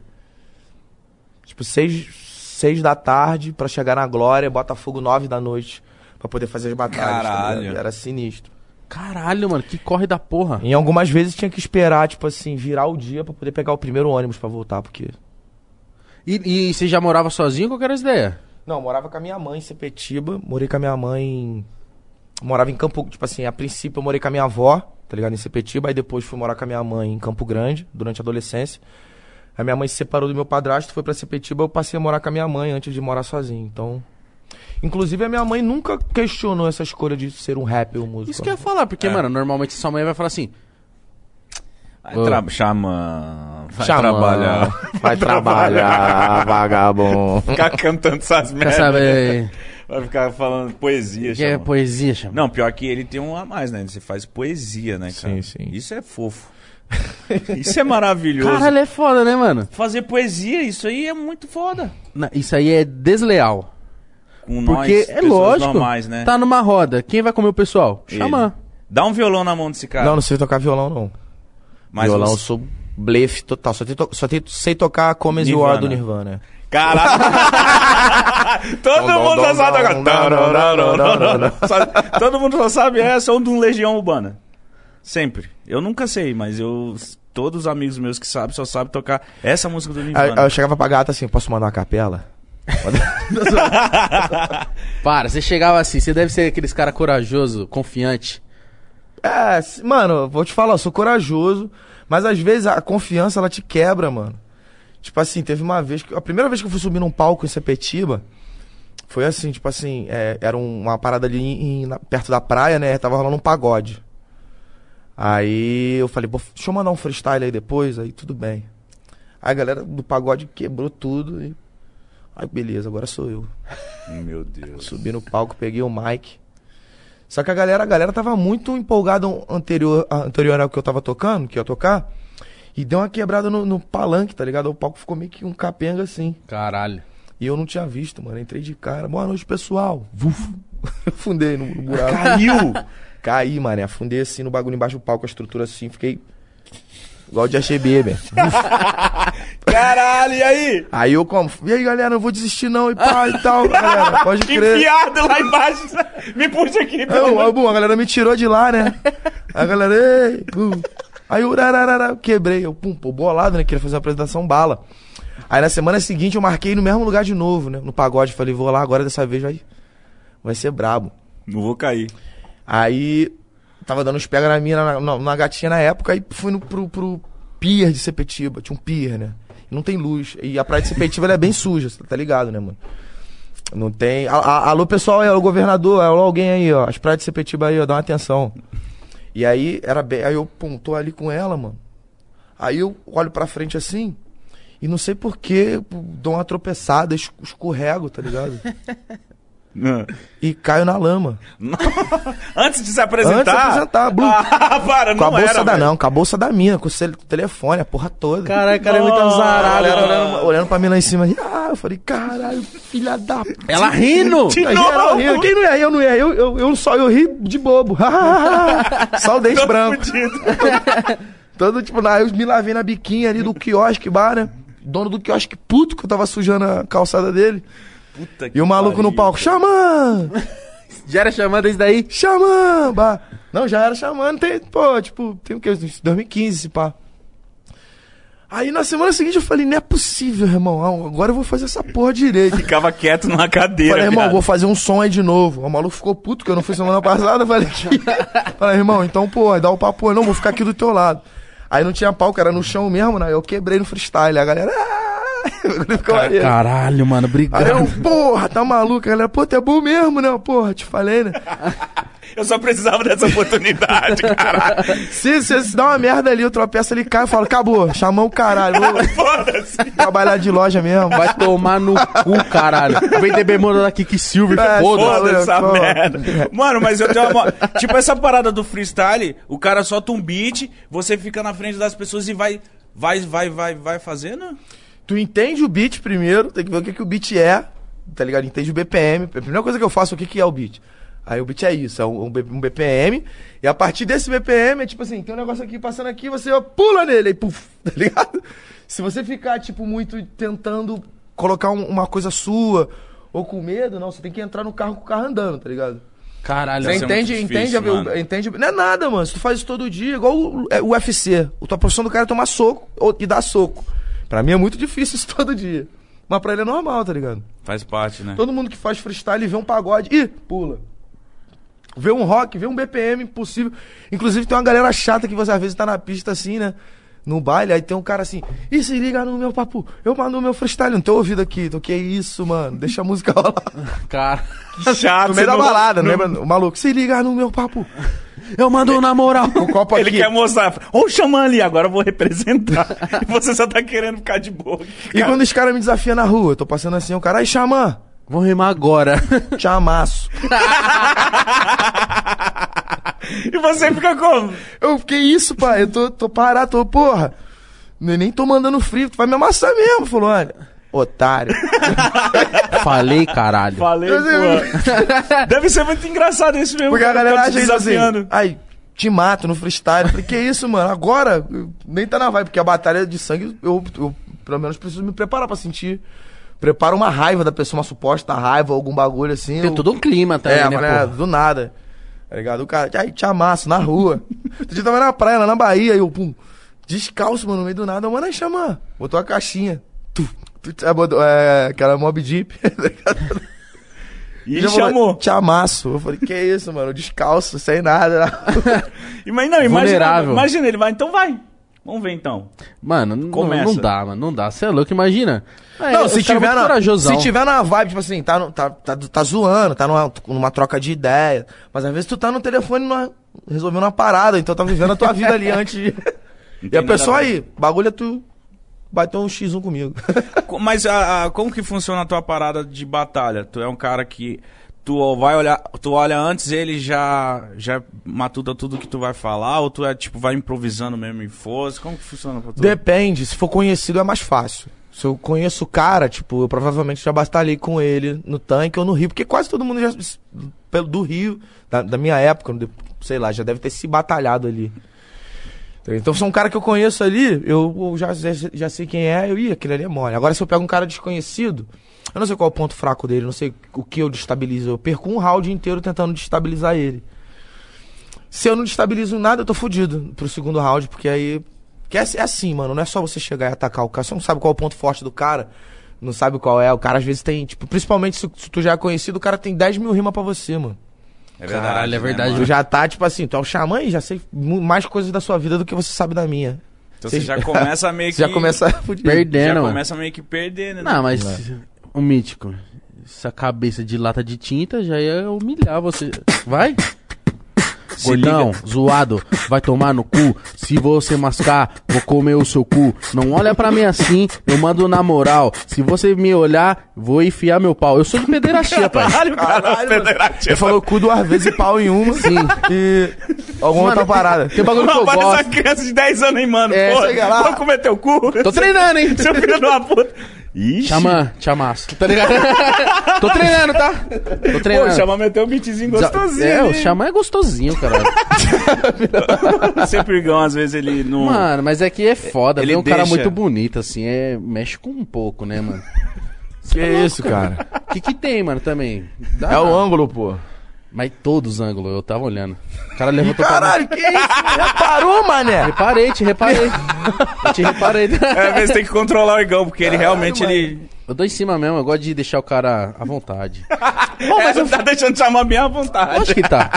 Tipo, seis, seis da tarde pra chegar na Glória, Botafogo nove da noite, pra poder fazer as batalhas. tá Caralho. era sinistro. Caralho, mano, que corre da porra. Em algumas vezes tinha que esperar, tipo assim, virar o dia pra poder pegar o primeiro ônibus pra voltar, porque... E, e você já morava sozinho? Qual que era essa ideia? Não, eu morava com a minha mãe em Sepetiba. Morei com a minha mãe. em- Morava em Campo. Tipo assim, a princípio eu morei com a minha avó, tá ligado? Em Sepetiba. Aí depois fui morar com a minha mãe em Campo Grande, durante a adolescência. A minha mãe se separou do meu padrasto, foi pra Sepetiba. Eu passei a morar com a minha mãe antes de morar sozinho. Então. Inclusive, a minha mãe nunca questionou essa escolha de ser um rapper ou músico. Isso que eu ia falar, porque, É. mano, normalmente sua mãe vai falar assim: Vai tra... Xamã. Vai Xamã, trabalhar. [laughs] Vai trabalhar, vagabundo. Ficar cantando essas quer merdas. saber Vai ficar falando poesia, que é poesia, chama? Não, pior que ele tem um a mais, né? Você faz poesia, né, cara? Sim, sim. Isso é fofo. Isso é maravilhoso. Caralho, é foda, né, mano? Fazer poesia, isso aí é muito foda. Não, Isso aí é desleal. Com Porque nós, é lógico. normais, né? Tá numa roda. Quem vai comer o pessoal? Ele. Xamã. Dá um violão na mão desse cara. Não, não sei tocar violão, não. Mas violão, eu você- sou blefe total. Só, to- só tenho- sei tocar Come As You Are do Nirvana. Caralho! [laughs] Todo Dom, mundo dom, só sabe agora. Só- Todo mundo só sabe essa ou de um Legião Urbana. Sempre. Eu nunca sei, mas eu. Todos os amigos meus que sabem só sabem tocar essa música do Nirvana. aí eu chegava pra gata assim, posso mandar uma capela? [laughs] Para, você chegava assim, você deve ser aqueles cara corajoso, confiante. É, mano, vou te falar, eu sou corajoso, mas às vezes a confiança ela te quebra, mano. Tipo assim, teve uma vez que. A primeira vez que eu fui subir num palco em Sepetiba foi assim, tipo assim, é, era um- uma parada ali em- na- perto da praia, né? Tava rolando um pagode. Aí eu falei, pô, deixa eu mandar um freestyle aí depois, aí tudo bem. Aí a galera do pagode quebrou tudo e. Aí beleza, agora sou eu. Meu Deus. Subi no palco, peguei o mic. Só que a galera, a galera tava muito empolgada anterior, anterior ao que eu tava tocando, que eu ia tocar. E deu uma quebrada no, no palanque, tá ligado? O palco ficou meio que um capenga assim. Caralho. E eu não tinha visto, mano. Entrei de cara. Boa noite, pessoal. Vuf. [laughs] Eu fundei no, no buraco. Caiu! [laughs] Caí, mano. Afundei assim no bagulho embaixo do palco, a estrutura assim. Fiquei igual de AGB, velho. Caralho, e aí? Aí eu como? E aí, galera, não vou desistir não. E pá, e tal. [laughs] Galera, pode crer. Enfiado lá embaixo. Me puxa aqui, pelo amor eu, bom, a galera me tirou de lá, né? A galera, ei, pum. Aí eu rararara, quebrei, eu, pum, pô, bolado, né? Queria fazer uma apresentação bala. Aí na semana seguinte eu marquei no mesmo lugar de novo, né? No pagode, falei, vou lá agora, dessa vez vai, vai ser brabo. Não vou cair. Aí tava dando uns pega na minha, na, na, na gatinha na época, aí fui no, pro, pro pier de Sepetiba, tinha um pier, né? E não tem luz. E a praia de Sepetiba é bem suja, tá ligado, né, mano? Não tem. Alô, pessoal aí, alô, governador, alô, alguém aí, ó. As praias de Sepetiba aí, ó, dá uma atenção. E aí, era bem. Aí eu, pum, tô ali com ela, mano. Aí eu olho pra frente assim. E não sei porquê, dou uma tropeçada, es- escorrego, tá ligado? [laughs] E caio na lama. [laughs] Antes de se apresentar. Antes de apresentar, Blue. Ah, [laughs] para, Com a não bolsa era, da velho. não, com a bolsa da mina, com o telefone, a porra toda. Caralho, cara é muito azarado. galera olhando, olhando pra mim lá em cima. Ah, eu falei, caralho, filha da. Ela rindo! De Aí novo. geral rindo. Quem não ia? Eu não ia. Eu, eu, eu só eu ri de bobo. [laughs] só o dente branco. Todo tipo, lá, eu me lavei na biquinha ali do quiosque, bar, né? Dono do quiosque puto que eu tava sujando a calçada dele. Puta que E o maluco no pariu. palco, xamã! [laughs] Já era chamando isso daí? Xamã! Bah. Não, já era xamã, tem, pô, tipo, tem o quê? 2015 esse pá. Aí na semana seguinte eu falei, não é possível, irmão. Ah, Agora eu vou fazer essa porra direito. Ficava quieto numa cadeira. Falei, irmão, viado. vou fazer um som aí de novo. O maluco ficou puto, que eu não fui semana passada. Falei, falei irmão, então, pô, dá o papo, não, vou ficar aqui do teu lado. Aí não tinha palco, era no chão mesmo, né? Eu quebrei no freestyle. A galera. "Ah!" [laughs] Ficou maneiro. Caralho, mano, Aí obrigado. eu, porra, tá maluco? A galera, pô, tu é bom mesmo, né? Porra, te falei, né? [laughs] Eu só precisava dessa oportunidade, caralho. [laughs] Se, se, se dá uma merda ali, eu tropeço ali, cai, eu falo, acabou, chamou o caralho. Foda-se. trabalhar de loja mesmo. Vai tomar no cu, caralho. Vem DB mandando aqui que Silver, É, foda-se. foda. Foda essa Pô. merda. Mano, mas eu tenho uma. Tipo, essa parada do freestyle, o cara solta um beat, você fica na frente das pessoas e vai. Vai, vai, vai, vai fazendo? Tu entende o beat primeiro, tem que ver o que, que o beat é, tá ligado? Entende o BPM. A primeira coisa que eu faço, o que, que é o beat? Aí o beat é isso, é um, BPM, e a partir desse BPM é tipo assim, tem um negócio aqui passando aqui, você ó, pula nele, aí puf, [laughs] tá ligado? Se você ficar, tipo, muito tentando colocar um- uma coisa sua, ou com medo, não, você tem que entrar no carro com o carro andando, tá ligado? Caralho, Você Isso é entende, muito entende, difícil, mano. entende? Não é nada, mano. Se tu faz isso todo dia, igual o, é, o UFC. A tua profissão do cara é tomar soco ou, e dar soco. Pra mim é muito difícil isso [laughs] todo dia. Mas pra ele é normal, tá ligado? Faz parte, né? Todo mundo que faz freestyle vê um pagode, ih, pula. Vê um rock, vê um BPM impossível. Inclusive tem uma galera chata que você às vezes tá na pista assim, né? No baile, aí tem um cara assim, ih, se liga no meu papo, eu mando o meu freestyle, não tô ouvido aqui, tô que isso, mano, deixa a música [laughs] rolar. cara. [laughs] Chato. No meio você da balada, não- lembra? O maluco, se liga no meu papo. Eu mando na moral. O copo Ele aqui. quer mostrar. Ô, o xamã ali, agora eu vou representar. e [laughs] você só tá querendo ficar de boa. E quando os caras me desafiam na rua, eu tô passando assim, o cara, ai, xamã, Vou rimar agora. te amasso. [laughs] e você fica como? Eu, que isso, pai? Eu tô, tô parado, tô, porra. Nem nem tô mandando frio, tu vai me amassar mesmo. Falou, olha, otário. [laughs] Falei, caralho. Falei, pô. Deve ser muito engraçado isso mesmo. Porque a cara, galera acha isso assim, ai, te mato no freestyle. Eu falei, que isso, mano? Agora, nem tá na vibe, porque a batalha de sangue, eu, eu pelo menos preciso me preparar pra sentir. Prepara uma raiva da pessoa, uma suposta raiva, algum bagulho assim. Tem eu- todo um clima também, É, né, mano, é, pô? do nada. Tá ligado? O cara, ai, te amasso, na rua. [laughs] Outro dia tava na praia, lá na Bahia, e eu, pum, descalço, mano, no meio do nada. Mano, aí chama. Botou a caixinha. É, é, aquela Mob Jeep. [laughs] tá? E Já falou, chamou. Te amasso. Eu falei, que isso, mano? Descalço, sem nada. Ima- [laughs] Não, imagina, imagina, ele vai, então vai. Vamos ver então. Mano, Começa. não dá, mano. Não dá. Você é louco, imagina. É, Não, se tiver, na, se tiver na vibe, tipo assim, tá, no- tá, tá, tá zoando, tá numa, numa troca de ideia. Mas às vezes tu tá no telefone numa, resolvendo uma parada, então tá vivendo a tua vida ali [laughs] antes de. E a pessoa aí, bagulho é tu. Bateu um X1 comigo. [laughs] Co- Mas a, a- como que funciona a tua parada de batalha? Tu é um cara que tu vai olhar, tu olha antes ele já já matuta tudo que tu vai falar ou tu é tipo vai improvisando mesmo e fosse? Como que funciona pra tu? Depende, se for conhecido é mais fácil. Se eu conheço o cara, tipo, eu provavelmente já batalhei com ele no tanque ou no Rio, porque quase todo mundo já, pelo do Rio, da, da minha época, sei lá, já deve ter se batalhado ali. Então, se é um cara que eu conheço ali, eu, já, já sei quem é, eu ia, aquele ali é mole. Agora, se eu pego um cara desconhecido, eu não sei qual é o ponto fraco dele, não sei o que eu destabilizo. Eu perco um round inteiro tentando destabilizar ele. Se eu não destabilizo nada, eu tô fudido pro segundo round, porque aí. Que é, é assim, mano, não é só você chegar e atacar o cara. Você não sabe qual é o ponto forte do cara, não sabe qual é. O cara às vezes tem, tipo, principalmente se, se tu já é conhecido, o cara tem 10 mil rimas pra você, mano. É Caralho, é verdade. Tu mano? já tá, tipo assim, tu é o xamã e já sei mais coisas da sua vida do que você sabe da minha. Então você já começa meio [laughs] que [laughs] já começa já Perdendo, mano. começa meio que perdendo, né? Não, mas o mítico, essa cabeça de lata de tinta já ia humilhar você. Vai? Se Gordão, zoado, vai tomar no cu. Se você mascar, vou comer o seu cu. Não olha pra mim assim, eu mando na moral. Se você me olhar, vou enfiar meu pau. Eu sou de pederastia, pai. Caralho, cara, Caralho. Ele falou cu duas vezes e pau em uma. Sim. E alguma Mano, outra parada. Tem bagulho que eu gosto. criança de 10 anos, hein, mano? É, Pô, chega lá. vou comer teu cu. Tô treinando, hein? Seu filho de uma puta. Ixi. Xamã, te amasso. Tá ligado? [laughs] Tô treinando, tá? Tô Pô, treinando. chama meteu um beatzinho gostosinho. É, o. Xamã é gostosinho, caralho. [laughs] Sempre igual, às vezes ele não. Mano, mas é que é foda. Ele Ele um cara deixa. muito bonito, assim, é... mexe com um pouco, né, mano? Que isso, cara? O que que tem, mano, também? Dá- É o ângulo, pô. Mas todos os ângulos, eu tava olhando. O cara levantou pra Caralho, que isso? Reparou, mané? Reparei, te reparei. eu te reparei. É, às vezes tem que controlar o Igão, porque ele realmente ele. Eu dou em cima mesmo, eu gosto de deixar o cara à vontade. mas [laughs] não tá deixando de chamar bem à vontade. Acho que tá.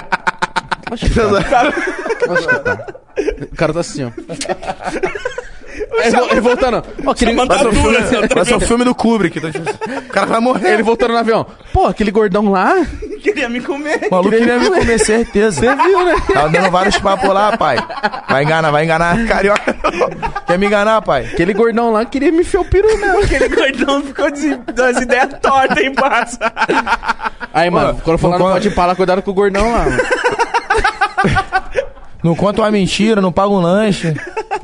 Acho que tá. [laughs] Acho que tá. O cara tá assim, ó. Ele, vo- ele voltando. Ó, aquele, Parece um Dura, filme, eu tô parece um filme do Kubrick. tá tipo, O cara vai morrer. ele voltando no avião. Pô, aquele gordão lá. [laughs] Queria me comer. O maluco queria me comer, certeza. Você viu, né? Tava dando vários papos lá, pai. Vai enganar, vai enganar. Carioca. Quer me enganar, pai? Aquele gordão lá queria me enfiar o peru mesmo. [laughs] Aquele gordão ficou de, das ideias tortas, hein, parça? Aí, mano, quando for lá no não pode falar, cuidado com o gordão lá. Mano. [laughs] Não conta uma mentira, não paga um lanche.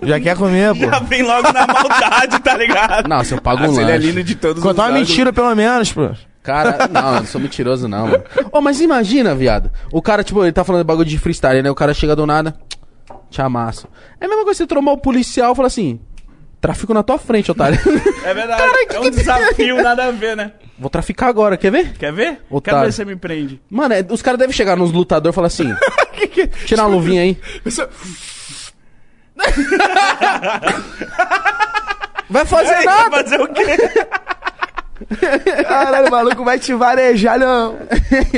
Já quer comer, pô. Já vem logo na maldade, tá ligado? Não, se eu pago um Nossa, ele é lanche. lindo de todos Conta uma os ângulos. mentira, pelo menos, pô. Cara, não, eu não sou mentiroso, não, mano. Ô, mas imagina, viado. O cara, tipo, ele tá falando bagulho de freestyle, né? O cara chega do nada, te amasso. É a mesma coisa que você trombar o policial e falar assim: tráfico na tua frente, otário. É verdade. é um desafio, nada a ver, né? Vou traficar agora, quer ver? Quer ver? Otário. Quero ver se você me prende. Mano, é- os caras devem chegar nos lutadores e falar assim: tira uma luvinha aí. [laughs] Vai fazer Ei, nada. vai fazer o quê? [laughs] Caralho, o maluco vai te varejar, não.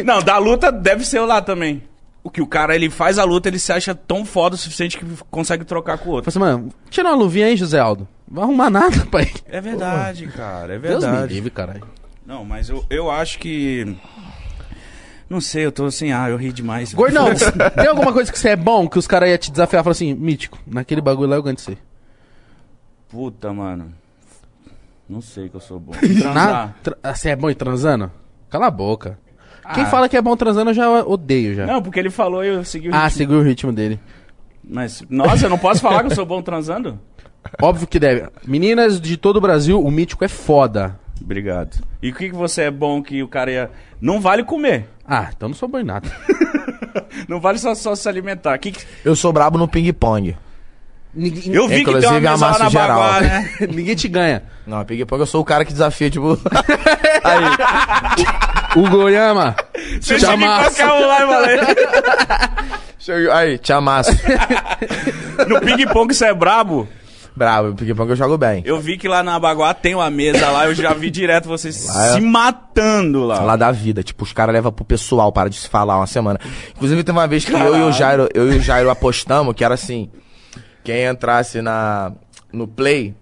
Não, da luta deve ser lá também. O que o cara, ele faz a luta, ele se acha tão foda o suficiente que consegue trocar com o outro. Fala assim, mano, tira uma luvinha aí, José Aldo. Vai arrumar nada, [laughs] pai. É verdade, cara, é Deus me verdade. livre, caralho. Não, mas eu, eu acho que... Não sei, eu tô assim, ah, eu ri demais. Gordão, [laughs] tem alguma coisa que você é bom que os caras iam te desafiar e falar assim, mítico, naquele bagulho lá eu ganho de você. Puta, mano. Não sei que eu sou bom. [laughs] Na, Transar. tra- ah, você é bom em transando? Cala a boca. Quem Ah. fala que é bom transando eu já odeio já. Não, porque ele falou e eu segui o ah, ritmo. seguiu o ritmo dele. Mas, nossa, eu não posso falar que eu sou bom transando? [laughs] Óbvio que deve. Meninas de todo o Brasil, o mítico é foda. Obrigado. E o que, que você é bom que o cara ia... Não vale comer. Ah, então não sou bom em nada. [laughs] Não vale só, só se alimentar. Que que- Eu sou brabo no ping-pong. Ninguém, Eu vi que tem uma Inclusive, mesa lá amasso na geral. Baguá, né? [laughs] ninguém te ganha. Não, ping-pong eu sou o cara que desafia, tipo. O Goiama. Te amasso. Aí, te amasso. [laughs] No ping-pong você é brabo. Bravo, ping-pong eu jogo bem. Eu vi que lá na Baguá tem uma mesa lá, eu já vi direto vocês Lá é- se matando lá. Lá da vida, tipo, os caras levam pro pessoal, para de se falar uma semana. Inclusive, tem uma vez que eu e o Jairo, eu e o Jairo apostamos que era assim: quem entrasse na, no play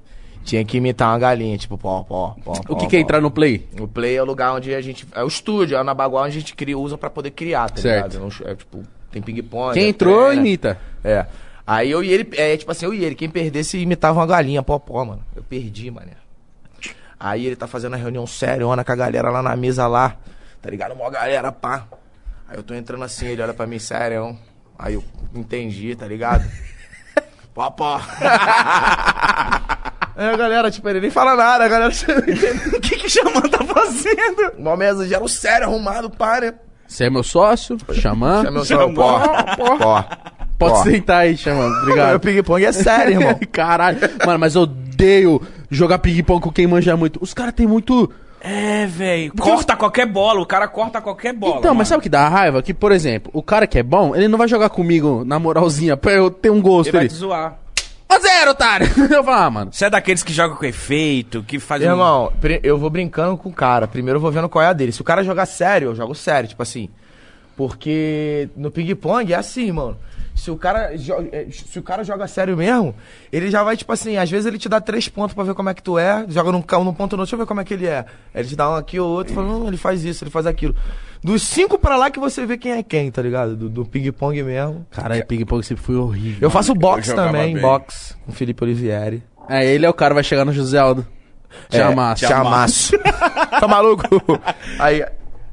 tinha que imitar uma galinha, tipo, pó, pó, pó. O que, que é entrar no play? O play é o lugar onde a gente. É o estúdio, é na Baguá onde a gente cria, usa pra poder criar, tá Certo. ligado? É, é, tipo, tem ping-pong. Quem é entrou, treina. imita. É. Aí eu e ele, é tipo assim, eu e ele, quem perdesse imitava uma galinha, pó, pó, mano. Eu perdi, mané. Aí ele tá fazendo a reunião séria, com a galera lá na mesa lá, tá ligado? Mó galera, pá. Aí eu tô entrando assim, ele olha pra mim, sério. Aí eu entendi, tá ligado? [laughs] pó, pó. [laughs] Aí a galera, tipo, ele nem fala nada, a galera... [laughs] O que que Xamã tá fazendo? Mó mesa, geral sério, arrumado, pá, né? Você é meu sócio, Xamã. Chama meu Chama. seu pó, pó. Pode Ó. sentar aí, Xamã. Meu Obrigado. ping-pong é sério, irmão. [laughs] Caralho. Mano, mas eu odeio jogar ping-pong com quem manja muito. Os caras têm muito... É, velho. Corta qualquer bola, o cara corta qualquer bola. Então, mas mano. sabe o que dá raiva? Que, por exemplo, o cara que é bom, ele não vai jogar comigo na moralzinha pra eu ter um gosto. Ele vai Ele, te zoar. Ó zero, otário! [laughs] Eu falo, ah, mano. Você é daqueles que joga com efeito, que faz um... Irmão, eu vou brincando com o cara. Primeiro eu vou vendo qual é a dele. Se o cara jogar sério, eu jogo sério, tipo assim. Porque no ping-pong é assim, mano. Se o, cara eh, se o cara joga sério mesmo, ele já vai, tipo assim, às vezes ele te dá três pontos pra ver como é que tu é, joga num, num ponto no outro, deixa eu ver como é que ele é. Aí ele te dá um aqui ou outro, fala, não, ele faz isso, ele faz aquilo. Dos cinco pra lá que você vê quem é quem, tá ligado? Do, do ping-pong mesmo. Caralho, ping-pong sempre foi horrível. Eu faço boxe jogava também, bem. boxe, com o Felipe Olivieri. É, ele é o cara, vai chegar no José Aldo. Te É, amasso. Te amasso. [laughs] tá maluco? [laughs] Aí,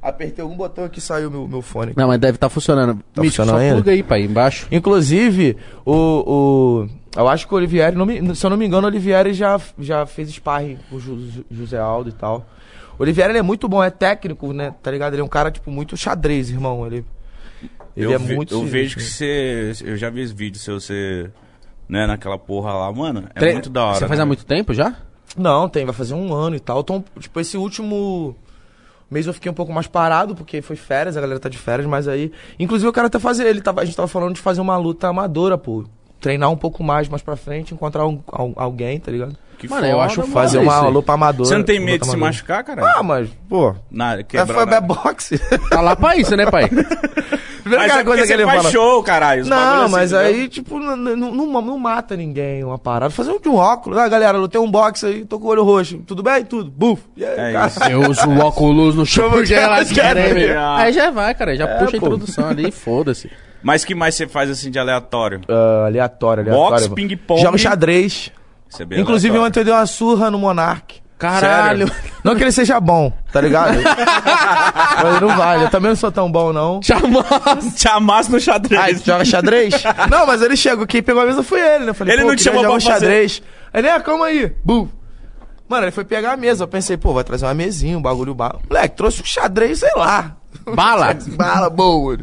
apertei algum botão aqui e saiu meu, meu fone. Não, mas deve estar funcionando. Tá Mítico, funcionando só ainda? pluga aí, pai, embaixo. Inclusive, o, o. Eu acho que o Olivieri, não me- se eu não me engano, o Olivieri já, já fez sparring com o Ju- José Aldo e tal. O Olivieri ele é muito bom, é técnico, né? Tá ligado? Ele é um cara, tipo, muito xadrez, irmão. Ele, ele eu é ve- muito. Eu vejo que você... Eu já vi esse vídeo seu, você... Né, naquela porra lá, mano. É Tre- muito da hora. Você faz há né? muito tempo já? Não, tem, vai fazer um ano e tal. Então, tipo, esse último. Mês eu fiquei um pouco mais parado, porque foi férias, a galera tá de férias, mas aí. Inclusive eu quero até fazer. Ele tava, a gente tava falando de fazer uma luta amadora, pô. Treinar um pouco mais mais pra frente, encontrar um- al- alguém, tá ligado? Que Mano, eu acho mano. Fazer uma aí. luta amadora. Você não tem medo de se machucar, cara? Ah, mas, pô. Na, É, quebrar foi na- é boxe. Tá lá pra isso, né, pai? [laughs] Primeira Mas é porque você faz show, caralho. Não, assim, mas entendeu? aí, tipo, não, não, não- mata ninguém uma parada. Fazer um de um óculos. Ah, galera, eu tenho um box aí, tô com o olho roxo. Tudo bem? Tudo. Buf. E aí, É cara? isso. Eu uso o óculos no show porque de- elas querem, meu. Ah. Aí já vai, cara, já É, puxa a introdução ali, [laughs] foda-se. Mas que mais você faz assim de aleatório? Ah, aleatório, aleatório. Boxe, ping-pong. Jogo xadrez. É Inclusive, aleatório. ontem eu dei uma surra no Monark. Caralho. Não que ele seja bom, tá ligado? [laughs] Mas não vale. Eu também não sou tão bom, não. Te amasso no Ah, xadrez. tu joga xadrez? não, mas ele chegou, quem pegou a mesa foi ele, né? Eu falei, Ele não te chamou pra um fazer- xadrez. Ele, ah, calma aí. Bum. Mano, ele foi pegar a mesa. Eu pensei, pô, vai trazer uma mesinha, um bagulho bala. Moleque, trouxe um xadrez, sei lá. Bala. [laughs] Bala boa.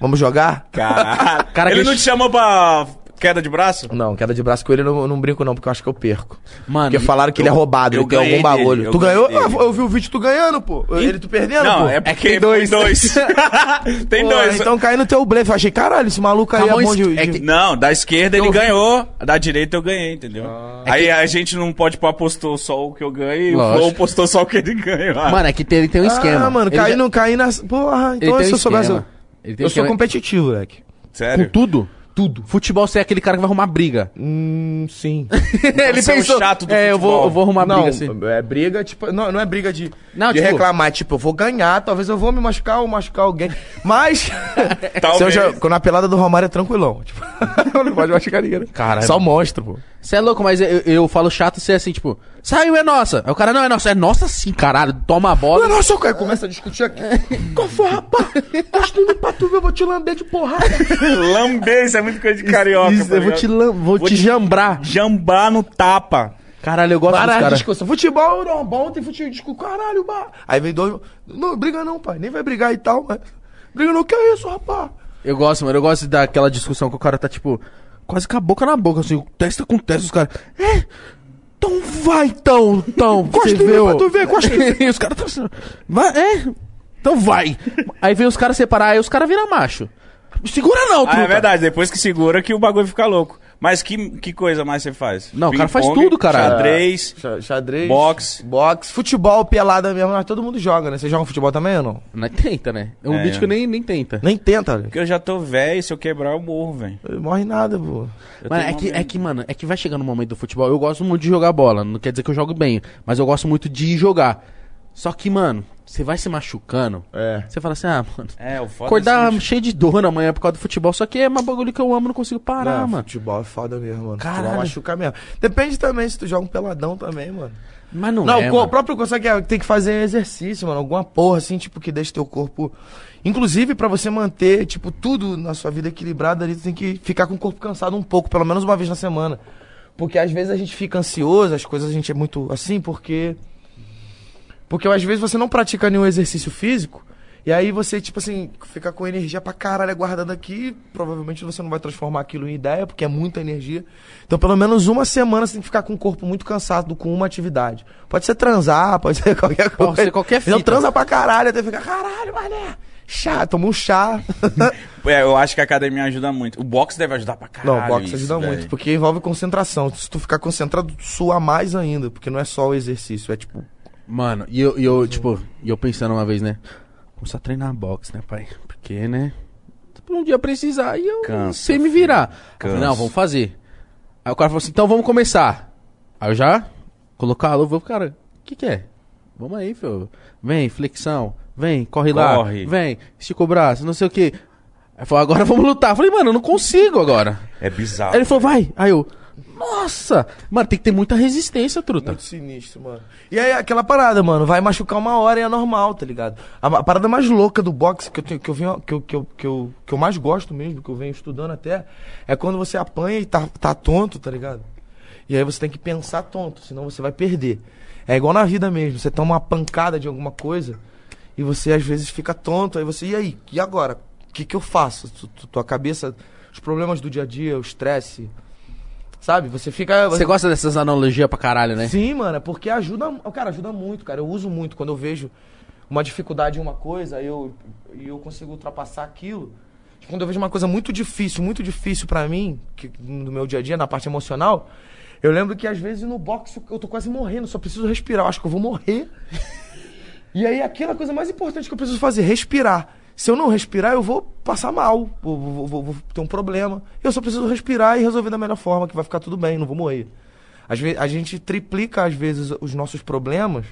Vamos jogar? Caralho. Cara, ele que- não te chamou pra queda de braço? Não, queda de braço com ele eu não, não brinco não, porque eu acho que eu perco. Mano, Porque falaram que ele é roubado, eu ele tem algum bagulho. dele, eu tu ganhou? Ah, Eu vi o vídeo tu ganhando, pô. Ele tu perdendo, Não, pô. é porque tem dois. tem dois. [laughs] tem Pô, dois. Então cai no teu blefe. Eu achei, caralho, esse maluco aí Calma, é bom de... es- é de- que- Não, da esquerda ele Eu ganhou, da direita eu ganhei, entendeu? Ah. Aí a gente não pode pôr postou só o que eu ganhei e o Lógico. Flow postou só o que ele ganhou. Mano, é que tem, ele tem um esquema. Ah, mano, ele caí já- no... Caí nas... Porra, então se eu soubesse... Eu sou competitivo, moleque. Com Sério? tudo? Tudo. Futebol, você é aquele cara que vai arrumar briga. Hum, sim. [laughs] ele Você é pensou, chato do é, eu vou, eu vou arrumar não, briga assim. é briga, tipo... Não, não é briga de, Não, de tipo- reclamar. Tipo, eu vou ganhar, talvez eu vou me machucar ou machucar alguém. Mas... [laughs] Talvez. se eu já, quando a pelada do Romário é tranquilão. Tipo, [laughs] não pode machucar ninguém. né? Caralho. Só monstro, pô. Você é louco, mas eu, eu falo chato ser assim, tipo, saiu, é nossa. Aí o cara, não, é nossa. É nossa sim, caralho. Toma a bola. Não, nossa, o cara começa a discutir aqui. [laughs] Qual foi, rapaz? Estudando pra tu ver, eu vou te lamber de porrada. [laughs] Lamber, isso é muito coisa de carioca. Isso, tá eu vou te, lam- vou Vou te jambrar. Jambar no tapa. Caralho, eu gosto dos Várias caras. discussões. Futebol, não, bom, tem futebol, discussão, caralho, bah. Aí vem dois. Não, briga não, pai. Nem vai brigar e tal, mas. Briga não, que é isso, rapaz? Eu gosto, mano. Eu gosto daquela discussão que o cara tá, tipo, quase com a boca na boca, assim, testa com testa, os caras. É? Então vai, então, então. [laughs] Você em mim pra tu ver, em E [laughs] os caras tão assim. Vai, é? Então vai. Aí vem os caras separar, aí os caras viram macho. Segura não, Ah, truta. é verdade, depois que segura que o bagulho fica louco. Mas que, que coisa mais você faz? Não, o cara faz tudo, caralho. Xadrez. Xa- Xadrez. Boxe. Boxe. Futebol, pelada mesmo, mas todo mundo joga, né? Você joga futebol também ou não? Não tenta, né? É um É. bicho que nem, nem tenta. Nem tenta, velho. Porque eu já tô velho, se eu quebrar eu morro, velho. Morre nada, pô. Eu Mano, tenho é que, é que, mano, é que vai chegando o momento do futebol. Eu gosto muito de jogar bola. Não quer dizer que eu jogo bem, mas eu gosto muito de jogar. Só que, mano, você vai se machucando. É. Você fala assim, ah, mano. É, o foda Acordar é cheio de dor na manhã por causa do futebol. Só que é uma bagulho que eu amo, não consigo parar, Não, mano. Futebol é foda mesmo, mano. Caralho. Futebol machuca mesmo. Depende também se tu joga um peladão também, mano. Mas não, Não, é, o co- mano. próprio coisa que é, tem que fazer exercício, mano. Alguma porra, assim, tipo, que deixe teu corpo. Inclusive, pra você manter, tipo, tudo na sua vida equilibrado ali, tu tem que ficar com o corpo cansado um pouco, pelo menos uma vez na semana. Porque às vezes a gente fica ansioso, as coisas a gente é muito assim, porque. Porque às vezes você não pratica nenhum exercício físico. E aí você, tipo assim, fica com energia pra caralho guardada aqui. Provavelmente você não vai transformar aquilo em ideia, porque é muita energia. Então, pelo menos uma semana você tem que ficar com o corpo muito cansado com uma atividade. Pode ser transar, [laughs] pode ser qualquer coisa. Pode ser qualquer Então fita. transa pra caralho, até ficar, caralho, mané. Chá, toma um chá. [laughs] É, eu acho que a academia ajuda muito. O boxe deve ajudar pra caralho. não, boxe isso, ajuda velho. muito, porque envolve concentração. Se tu ficar concentrado, tu sua mais ainda, porque não é só o exercício, é tipo. Mano, e eu, e eu tipo, e eu pensando uma vez, né? Começar a treinar boxe, né, pai? Porque, né? Um dia precisar e eu Cansa, sei me virar. Falei, não, vamos fazer. Aí o cara falou assim, então vamos começar. Aí eu já colocar a luva, cara, o que que é? Vamos aí, filho. Vem, flexão. Vem, corre, lá. Corre. Vem, estica o braço, não sei o que. Aí falou, agora vamos lutar. Eu falei, mano, eu não consigo agora. É bizarro. Aí ele falou, vai. Aí eu, nossa. Mano, tem que ter muita resistência, truta. Muito sinistro, mano. E aí, aquela parada, mano, vai machucar uma hora e é normal, tá ligado? A, a parada mais louca do boxe que eu, tenho, que, eu venho, que, eu, que, eu, que, eu, mais gosto mesmo, que eu venho estudando até, é quando você apanha e tá, tá tonto, tá ligado? E aí você tem que pensar tonto, senão você vai perder. É igual na vida mesmo, você toma uma pancada de alguma coisa e você às vezes fica tonto, aí você, e aí? E agora? O que, que eu faço? Tu- tu- tua cabeça, os problemas do dia a dia, o estresse, sabe? Você fica. Você gosta dessas analogias pra caralho, né? Sim, mano, é porque ajuda. Cara, ajuda muito, cara. Eu uso muito quando eu vejo. uma dificuldade em uma coisa e eu, e eu consigo ultrapassar aquilo. Quando eu vejo uma coisa muito difícil, muito difícil pra mim, que, no meu dia a dia, na parte emocional, eu lembro que às vezes no boxe eu tô quase morrendo, só preciso respirar. Eu acho que eu vou morrer. [laughs] E aí aquela coisa mais importante que eu preciso fazer, respirar. Se eu não respirar, eu vou passar mal, vou, vou- vou- vou ter um problema. Eu só preciso respirar e resolver da melhor forma, que vai ficar tudo bem, não vou morrer. Às vezes, a gente triplica, às vezes, os nossos problemas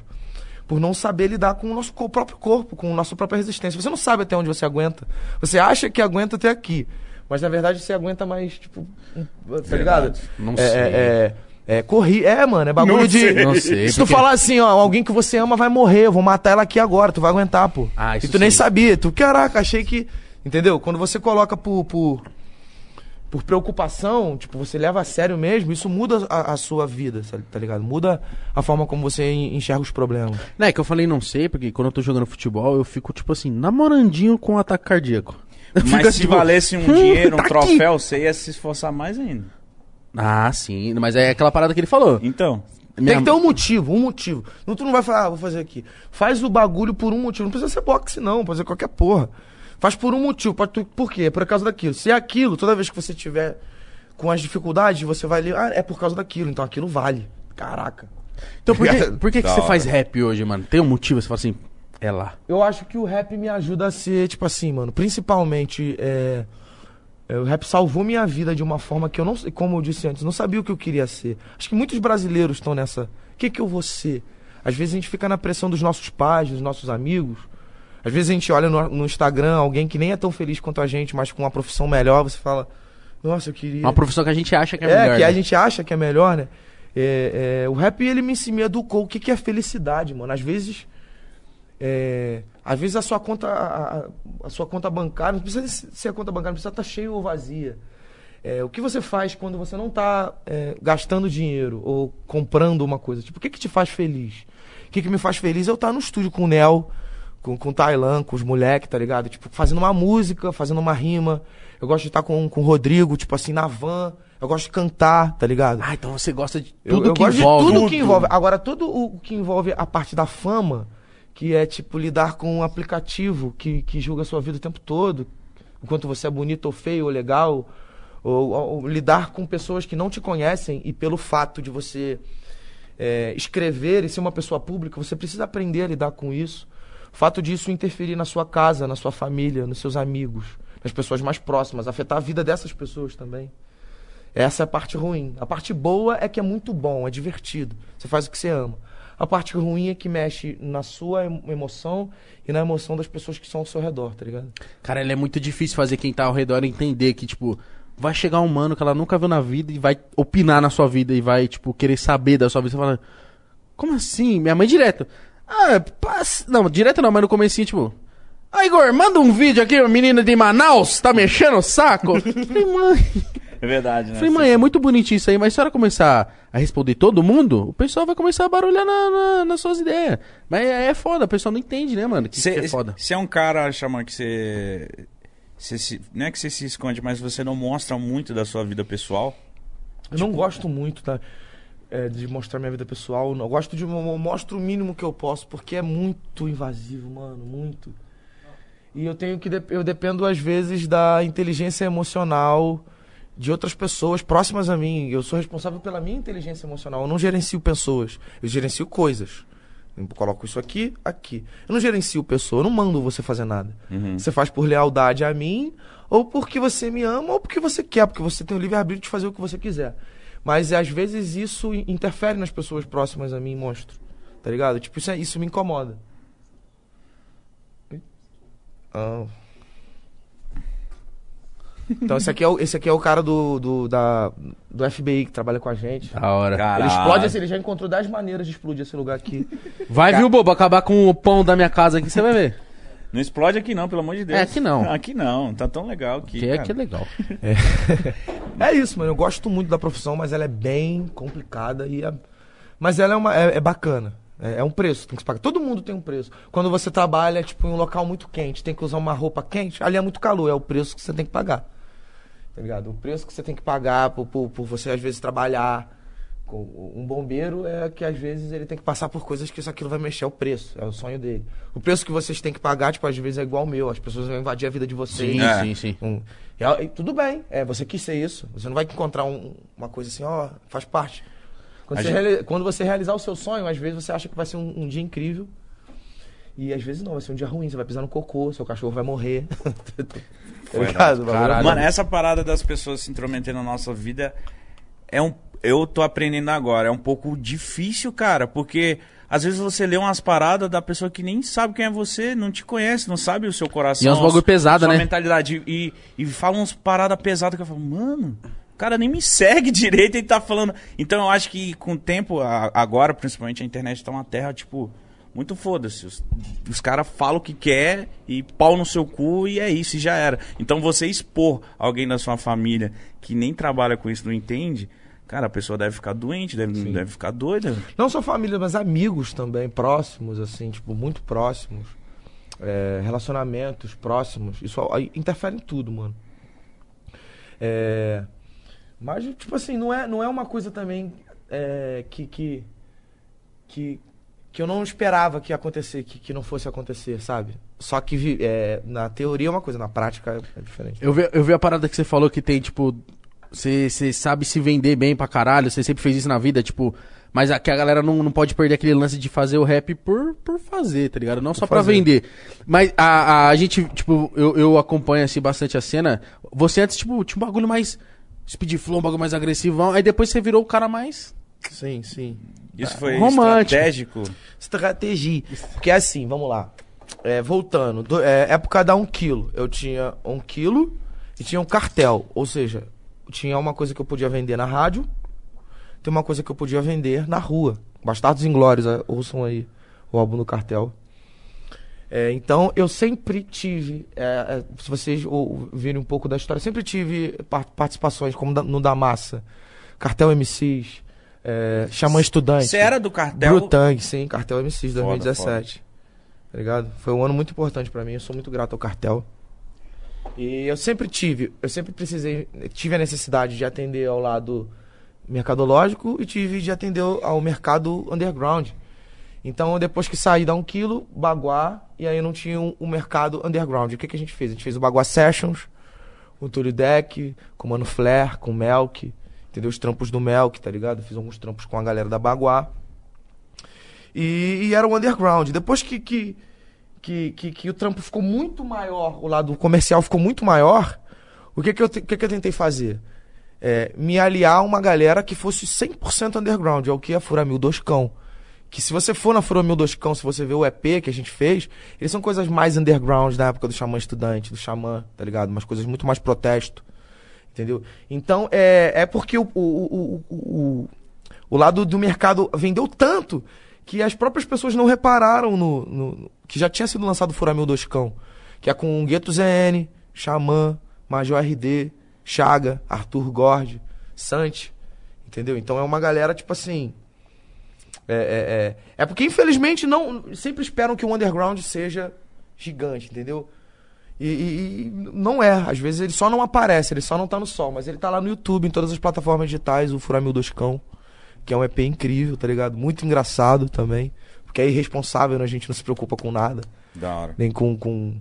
por não saber lidar com o nosso co- próprio corpo, com a nossa própria resistência. Você não sabe até onde você aguenta. Você acha que aguenta até aqui. Mas na verdade você aguenta mais, tipo. Tá ligado? Não é, sei. É, é, é corri. É, mano, é bagulho Não de. sei. Não sei, Se tu porque- falar assim, ó, alguém que você ama vai morrer, eu vou matar ela aqui agora, tu vai aguentar, pô. Ah, isso e tu nem sim. sabia. Tu, caraca, achei que. Entendeu? Quando você coloca por. por por preocupação, tipo, você leva a sério mesmo, isso muda a, a sua vida, sabe, tá ligado? Muda a forma como você en- enxerga os problemas. Não, é que eu falei não sei, porque quando eu tô jogando futebol, eu fico, tipo assim, namorandinho com um ataque cardíaco. Eu fico Mas se tipo, valesse um hum, dinheiro, um tá aqui. troféu, você ia se esforçar mais ainda. Ah, sim, mas é aquela parada que ele falou. Então, Minha- Tem que ter um motivo, um motivo. Não, tu não vai falar, ah, vou fazer aqui. Faz o bagulho por um motivo. Não precisa ser boxe, não. Pode ser qualquer porra. Faz por um motivo. Pode, tu- por quê? É por causa daquilo. Se é aquilo, toda vez que você tiver com as dificuldades, você vai ler, ah, é por causa daquilo. Então aquilo vale. Caraca. Então por que, [laughs] por que, que você hora. faz rap hoje, mano? Tem um motivo? Você fala assim, é lá. Eu acho que o rap me ajuda a ser, tipo assim, mano, principalmente. É, o rap salvou minha vida de uma forma que eu não sei, como eu disse antes, não sabia o que eu queria ser. Acho que muitos brasileiros estão nessa. O que, que eu vou ser? Às vezes a gente fica na pressão dos nossos pais, dos nossos amigos. Às vezes a gente olha no, no Instagram alguém que nem é tão feliz quanto a gente, mas com uma profissão melhor, você fala, nossa, eu queria. Uma profissão que a gente acha que é, É, melhor. que a né? gente acha que é melhor, né? É, é, o rap, ele me, me educou o que, que é felicidade, mano. Às vezes, é, às vezes a sua conta, a, a- sua conta bancária, não precisa ser a conta bancária, não precisa estar cheia ou vazia. É, o que você faz quando você não está gastando dinheiro ou comprando uma coisa? Tipo, o que, que te faz feliz? O que, que me faz feliz é eu estar no estúdio com o Nel, com, com o Tailan, com os moleques, tá ligado? Tipo, fazendo uma música, fazendo uma rima. Eu gosto de estar com, com o Rodrigo, tipo assim, na van. Eu gosto de cantar, tá ligado? Ah, então você gosta de Eu- tudo eu, que gosto envolve. de tudo que envolve. Agora, tudo o que envolve a parte da fama, que é tipo lidar com um aplicativo que, que julga a sua vida o tempo todo, enquanto você é bonito ou feio ou legal, ou, ou- lidar com pessoas que não te conhecem e pelo fato de você é, escrever e ser uma pessoa pública, você precisa aprender a lidar com isso. O fato disso interferir na sua casa, na sua família, nos seus amigos, nas pessoas mais próximas, afetar a vida dessas pessoas também. Essa é a parte ruim. A parte boa é que é muito bom, é divertido. Você faz o que você ama. A parte ruim é que mexe na sua em- emoção e na emoção das pessoas que estão ao seu redor, tá ligado? Cara, ele é muito difícil fazer quem tá ao redor entender que, tipo, vai chegar um mano que ela nunca viu na vida e vai opinar na sua vida e vai, tipo, querer saber da sua vida. Você fala, como assim? Minha mãe direto. Ah, passa... Não, direto não, mas no comecinho, tipo... Ah, Igor, manda um vídeo aqui, uma menina de Manaus, tá mexendo o saco? [laughs] Falei, mãe... é verdade, né? Falei, mãe, é muito bonitinho isso aí, mas se a senhora começar a responder todo mundo, o pessoal vai começar a barulhar na, na- nas suas ideias. Mas é, é foda, o pessoal não entende, né, mano? Que, que é foda. Você é um cara, chama que você. se- não é que você se esconde, mas você não mostra muito da sua vida pessoal. Eu não gosto muito tá, é, de mostrar minha vida pessoal. Eu gosto de. Eu mostro o mínimo que eu posso, porque é muito invasivo, mano. Muito. E eu tenho que. Eu dependo, às vezes, da inteligência emocional de outras pessoas próximas a mim. Eu sou responsável pela minha inteligência emocional. Eu não gerencio pessoas. Eu gerencio coisas. Eu coloco isso aqui, aqui. Eu não gerencio pessoa, eu não mando você fazer nada. Uhum. Você faz por lealdade a mim, ou porque você me ama, ou porque você quer, porque você tem o livre-arbítrio de fazer o que você quiser. Mas às vezes isso in- interfere nas pessoas próximas a mim, monstro. Tá ligado? Tipo, isso, é- isso me incomoda. Ah. Então esse aqui é o, esse aqui é o cara do, do, da, do FBI que trabalha com a gente. Da hora. Caralho. Ele explode assim, ele já encontrou 10 maneiras de explodir esse lugar aqui. [laughs] Vai, viu, bobo? Acabar com o pão da minha casa aqui, você vai ver. Não explode aqui não, pelo amor de Deus. É, aqui não. [laughs] Aqui não, tá tão legal aqui. Que é cara. que [laughs] é legal. É isso, mano. Eu gosto muito da profissão, mas ela é bem complicada e é... Mas ela é, uma, é, é bacana. É, é um preço, tem que se pagar. Todo mundo tem um preço. Quando você trabalha, tipo, em um local muito quente, tem que usar uma roupa quente, ali é muito calor, é o preço que você tem que pagar. Tá ligado? O preço que você tem que pagar por, por, por você, às vezes, trabalhar Com- Um bombeiro é que às vezes ele tem que passar por coisas que isso aquilo vai mexer, é o preço, é o sonho dele. O preço que vocês têm que pagar, tipo, às vezes é igual ao meu, as pessoas vão invadir a vida de vocês. Sim, É. sim, sim. Um- e- e tudo bem, é, você quis ser isso. Você não vai encontrar um- uma coisa assim, ó, faz parte. Quando você, gente- reali- quando você realizar o seu sonho, às vezes você acha que vai ser um, um dia incrível. E às vezes não, vai ser um dia ruim, você vai pisar no cocô, seu cachorro vai morrer. [laughs] tá ligado? O bagulho é Caralho. Mano, essa parada das pessoas se intrometendo na nossa vida é um. Eu tô aprendendo agora. É um pouco difícil, cara, porque às vezes você lê umas paradas da pessoa que nem sabe quem é você, não te conhece, não sabe o seu coração. E é uns bagulho pesado, sua né? mentalidade. E, e fala uns paradas pesadas que eu falo, mano. O cara nem me segue [laughs] direito e tá falando. Então eu acho que com o tempo, a- agora, principalmente, a internet tá uma terra, tipo, muito foda-se. Os, os caras falam o que quer e pau no seu cu e é isso, e já era. Então você expor alguém da sua família que nem trabalha com isso, não entende, cara, a pessoa deve ficar doente, deve, deve ficar doida. Não só família, mas amigos também, próximos, assim, tipo, muito próximos. É, relacionamentos próximos. Isso aí interfere em tudo, mano. É, mas, tipo assim, não é, não é uma coisa também é, que, que, que, que eu não esperava que acontecer, que, que não fosse acontecer, sabe? Só que é, na teoria é uma coisa, na prática é, é diferente. Eu vi, eu vi a parada que você falou que tem, tipo. Você sabe se vender bem pra caralho, você sempre fez isso na vida, tipo. Mas a, que a galera não, não pode perder aquele lance de fazer o rap por, por fazer, tá ligado? Não só pra fazer. vender. Mas a, a, a gente, tipo, eu, eu acompanho assim bastante a cena. Você antes, tipo, tinha um bagulho mais. Speed flow, um bagulho mais agressivão. Aí depois você virou o cara mais. Sim, sim. Isso foi Romântico. estratégico. Estratégia. Porque é assim, vamos lá. É, voltando, do- é, época da um quilo. Eu tinha um quilo e tinha um cartel. Ou seja, tinha uma coisa que eu podia vender na rádio, tem uma coisa que eu podia vender na rua. Bastardos Inglórios, é, ouçam aí o álbum do cartel. É, então, eu sempre tive, é, é, se vocês ou- virem um pouco da história, sempre tive par- participações, como da- no da Massa, Cartel MCs, é, Xamã Estudante. Você era do cartel. Brutang, sim, Cartel MCs Foda, 2017. Tá ligado? Foi um ano muito importante pra mim, eu sou muito grato ao Cartel. E eu sempre tive, eu sempre precisei, tive a necessidade de atender ao lado mercadológico e tive de atender ao mercado underground. Então, depois que saí da 1 quilo, Baguá, e aí não tinha um, um mercado underground. O que, que a gente fez? A gente fez o Baguá Sessions, o Túlio Deck, com o Mano Flair, com o Melk, entendeu? Os trampos do Melk, tá ligado? Fiz alguns trampos com a galera da Baguá. E, e era o underground. Depois que, que, que, que, que o trampo ficou muito maior, o lado comercial ficou muito maior, o que, que, eu, te- que, que eu tentei fazer? É, me aliar a uma galera que fosse 100% underground, é o que é a Furamil Doscão. Que se você for na Furamil Doscão, se você ver o EP que a gente fez, eles são coisas mais underground da época do Xamã Estudante, do Xamã, tá ligado? Umas coisas muito mais protesto. Entendeu? Então, é, é porque o, o, o, o, o, lado do mercado vendeu tanto que as próprias pessoas não repararam no, no- no- que já tinha sido lançado o Furamil Doscão, que é com Gueto ZN, Xamã, Major RD, Chaga, Arthur Gord, Sante, entendeu? Então é uma galera tipo assim, é, é, é, é porque infelizmente não sempre esperam que o underground seja gigante, entendeu? E, e- e não é, às vezes ele só não aparece, ele só não tá no sol, mas ele tá lá no YouTube, em todas as plataformas digitais, o Furamil Doscão, que é um EP incrível, tá ligado? Muito engraçado também, porque é irresponsável, né? a gente não se preocupa com nada, Da hora. nem com, com,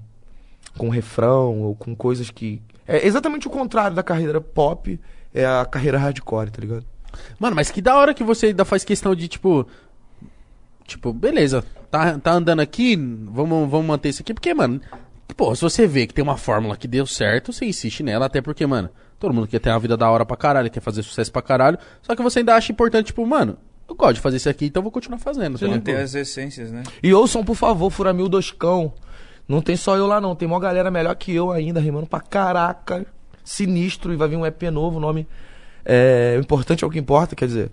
com refrão ou com coisas que. É exatamente o contrário da carreira pop, é a carreira hardcore, tá ligado? Mano, mas que da hora que você ainda faz questão de, tipo. Tipo, beleza, tá, tá andando aqui, vamos, vamos manter isso aqui, porque, mano. Pô, se você vê que tem uma fórmula que deu certo, você insiste nela, até porque, mano, todo mundo quer ter uma vida da hora pra caralho, quer fazer sucesso pra caralho. Só que você ainda acha importante, tipo, mano, eu gosto de fazer isso aqui, então eu vou continuar fazendo. tá Manter ligado? as essências, né? E ouçam, por favor, Furamil Doscão. Não tem só eu lá, não. Tem uma galera melhor que eu ainda, rimando pra caraca. Sinistro. E vai vir um EP novo, o nome. É, o importante é o que importa, quer dizer.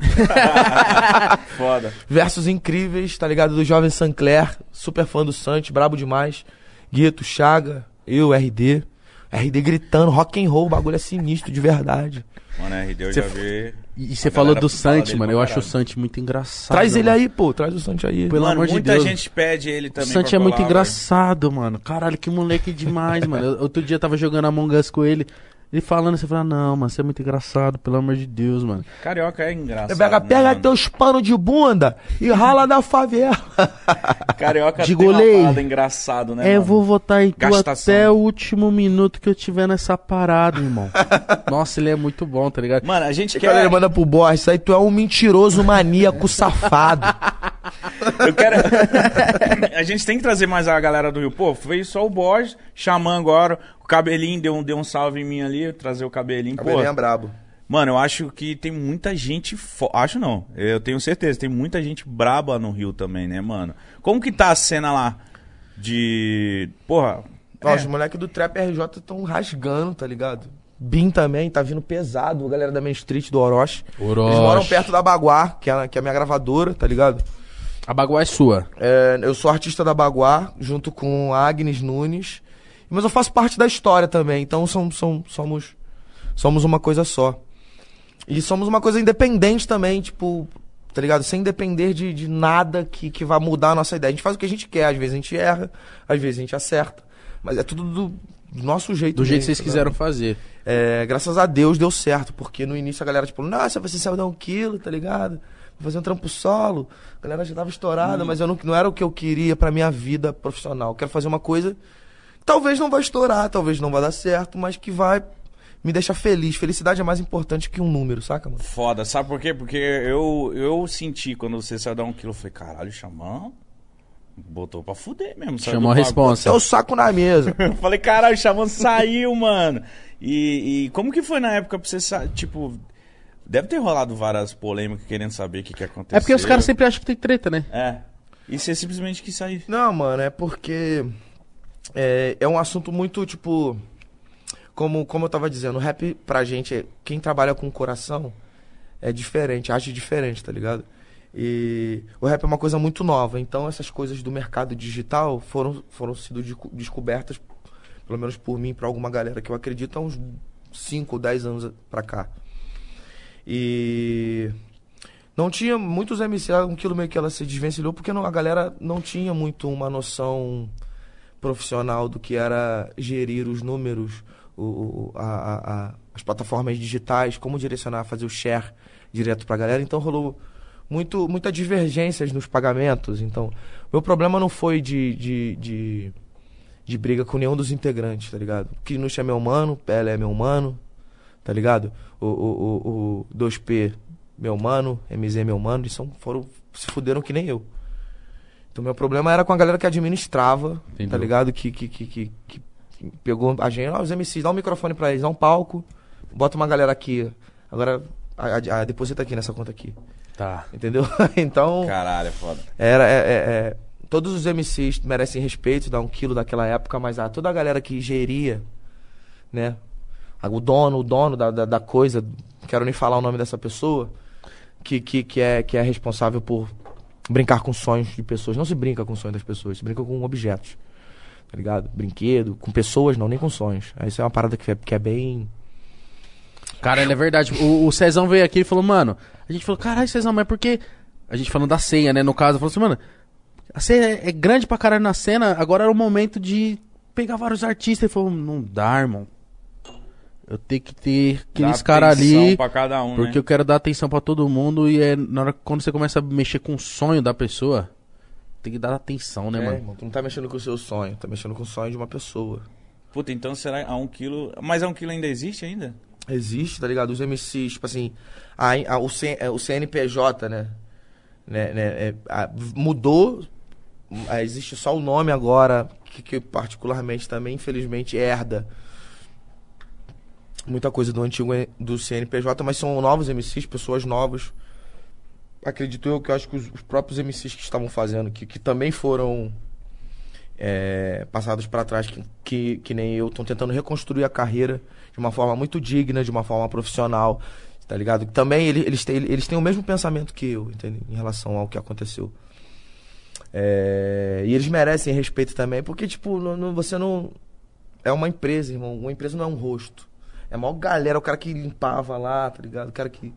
[laughs] Foda. Versos incríveis, tá ligado? Do jovem Sancler, super fã do Santos, brabo demais. Gueto, Chaga, eu, RD. RD gritando, rock and roll, o bagulho é sinistro de verdade. Mano, RD eu Cê já f- vi. E, você falou do Santi, mano. Eu acho o. Santi muito engraçado. Traz ele mano. aí, pô, traz o Santos aí. Pelo Mano, amor de muita Deus. gente pede ele O também. Santi pra é muito colar, engraçado, mano. Caralho, que moleque demais, [laughs] mano. Eu- Outro dia eu tava jogando Among Us com ele. Ele falando, você fala, não, mano, você é muito engraçado, pelo amor de Deus, mano. Carioca é engraçado. Pega, né, pega mano? teus panos de bunda e rala na favela. [laughs] Carioca De tem uma goleiro. parada engraçado, né? é, eu mano? vou votar em tu Gastação. até o último minuto que eu tiver nessa parada, irmão. [laughs] Nossa, ele é muito bom, tá ligado? Mano, a gente ele quer. manda pro Borges, isso aí tu é um mentiroso maníaco safado. [laughs] Eu quero. [laughs] a gente tem que trazer mais a galera do Rio. Pô, veio só o Borges, Xamã agora. O cabelinho deu um, deu um salve em mim ali, trazer o cabelinho. Pô, Cabelinho é brabo. Mano, eu acho que tem muita gente. Fo... Acho não, eu tenho certeza, tem muita gente braba no Rio também, né, mano? Como que tá a cena lá de. Porra. Ó, é, Os moleques do Trap RJ tão rasgando, tá ligado? Bim também, tá vindo pesado, a galera da Main Street, do Orochi. Orochi. Eles moram perto da Baguá, que é, que é a minha gravadora, tá ligado? A bagua é sua. É, eu sou artista da Baguá, junto com a Agnes Nunes. Mas eu faço parte da história também, então são, são- somos, somos uma coisa só. E somos uma coisa independente também, tipo, tá ligado? Sem depender de, de nada que, que vá mudar a nossa ideia. A gente faz o que a gente quer, às vezes a gente erra, às vezes a gente acerta. Mas é tudo do, do nosso jeito. Do jeito que mesmo, vocês tá quiseram fazer. É, graças a Deus deu certo, porque no início a galera, tipo, nossa, você saiu dar um quilo, tá ligado? Fazer um trampo solo. A galera já tava estourada, mas eu não, não era o que eu queria pra minha vida profissional. Eu quero fazer uma coisa que talvez não vai estourar, talvez não vai dar certo, mas que vai me deixar feliz. Felicidade é mais importante que um número, saca, mano? Foda, sabe por quê? Porque eu, eu senti quando você saiu dar um quilo, eu falei, caralho, Xamã botou pra fuder mesmo. Chamou a responsa. É o saco na mesa. [laughs] Eu falei, caralho, o Xamã saiu, mano. E, e como que foi na época pra você, tipo... Deve ter rolado várias polêmicas querendo saber o que, que aconteceu. É porque os caras sempre acham que tem treta, né? É. E você simplesmente quis sair. Não, mano, é porque é, é um assunto muito, tipo. Como, como eu tava dizendo, o rap pra gente, quem trabalha com o coração é diferente, age diferente, tá ligado? E o rap é uma coisa muito nova, então essas coisas do mercado digital foram, foram sido desco- descobertas, pelo menos por mim, pra alguma galera que eu acredito, há uns 5 ou 10 anos pra cá. E não tinha muitos MC, um quilo meio que ela se desvencilhou porque não- a galera não tinha muito uma noção profissional do que era gerir os números, o, a- a- a- as plataformas digitais, como direcionar, fazer o share direto pra galera. Então rolou muito, muita divergências nos pagamentos. Então, meu problema não foi de, de, de, de briga com nenhum dos integrantes, tá ligado? Kinush é meu mano, Pele é meu mano, tá ligado? O, o, o, o 2P, meu mano, MZ meu mano, eles são, foram, se fuderam que nem eu. Então meu problema era com a galera que administrava, tá ligado? Que, que, que, que, que pegou a gente, ó, os MCs, dá um microfone pra eles, dá um palco, bota uma galera aqui. Agora, a, a, a deposita aqui nessa conta aqui. Tá. Entendeu? [laughs] então, Caralho, é foda. era, é, é, é, todos os MCs merecem respeito, dá um quilo daquela época, mas a, toda a galera que geria, né? A- O dono, o dono da, da, da coisa, quero nem falar o nome dessa pessoa, que, que, que, é, que é responsável por brincar com sonhos de pessoas. Não se brinca com sonhos das pessoas, se brinca com objetos. Tá ligado? Brinquedo, com pessoas, não, nem com sonhos. Isso é uma parada que é, que é bem. Cara, é verdade. O, o Cezão veio aqui e falou, mano. A gente falou, caralho, Cezão, mas por que. A gente falando da senha, né? No caso, falou assim, mano. A senha é é grande pra caralho na cena, agora era o momento de pegar vários artistas. Ele falou, não dá, irmão. Eu tenho que ter aqueles caras ali. Pra cada um, Porque né? eu quero dar atenção pra todo mundo e é na hora que quando você começa a mexer com o sonho da pessoa, tem que dar atenção, né, É, mano? irmão, tu não tá mexendo com o seu sonho, tá mexendo com o sonho de uma pessoa. Puta, então será a um quilo... Mas a um quilo ainda existe ainda? Existe, tá ligado? Os MCs, tipo assim, a, a- o, C- é, o CNPJ, né? né, né, é, a- mudou, ah, existe só o nome agora, que, que particularmente também, infelizmente, herda muita coisa do antigo do CNPJ, mas são novos MCs, pessoas novas. Acredito eu que eu acho que os, os próprios MCs que estavam fazendo, que, que também foram é, passados para trás, que, que, que nem eu, estão tentando reconstruir a carreira de uma forma muito digna, de uma forma profissional, tá ligado? Também ele- eles, têm, eles têm o mesmo pensamento que eu, entende? Em relação ao que aconteceu. É, e eles merecem respeito também, porque, tipo, não- não- você não. É uma empresa, irmão. Uma empresa não é um rosto. É a maior galera, o cara que limpava lá, tá ligado? O cara que.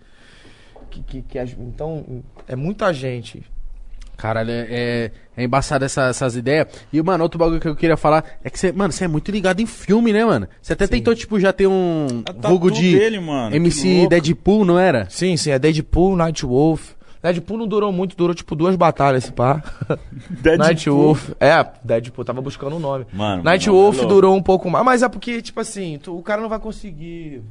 que, que, que então, é muita gente Caralho, é, é, é embaçado essa- essas ideias. E, mano, outro bagulho que eu queria falar é que você, mano, você é muito ligado em filme, né, mano? Você até tentou, tipo, já ter um tatu vulgo de dele, mano, MC. Deadpool, não era? Sim, sim, é Deadpool, Nightwolf. Deadpool não durou muito, durou tipo duas batalhas esse pá. [laughs] Nightwolf. É, Deadpool, tava buscando o nome. Mano, Nightwolf mano, é durou um pouco mais. Mas é porque, tipo assim, tu- o cara não vai conseguir.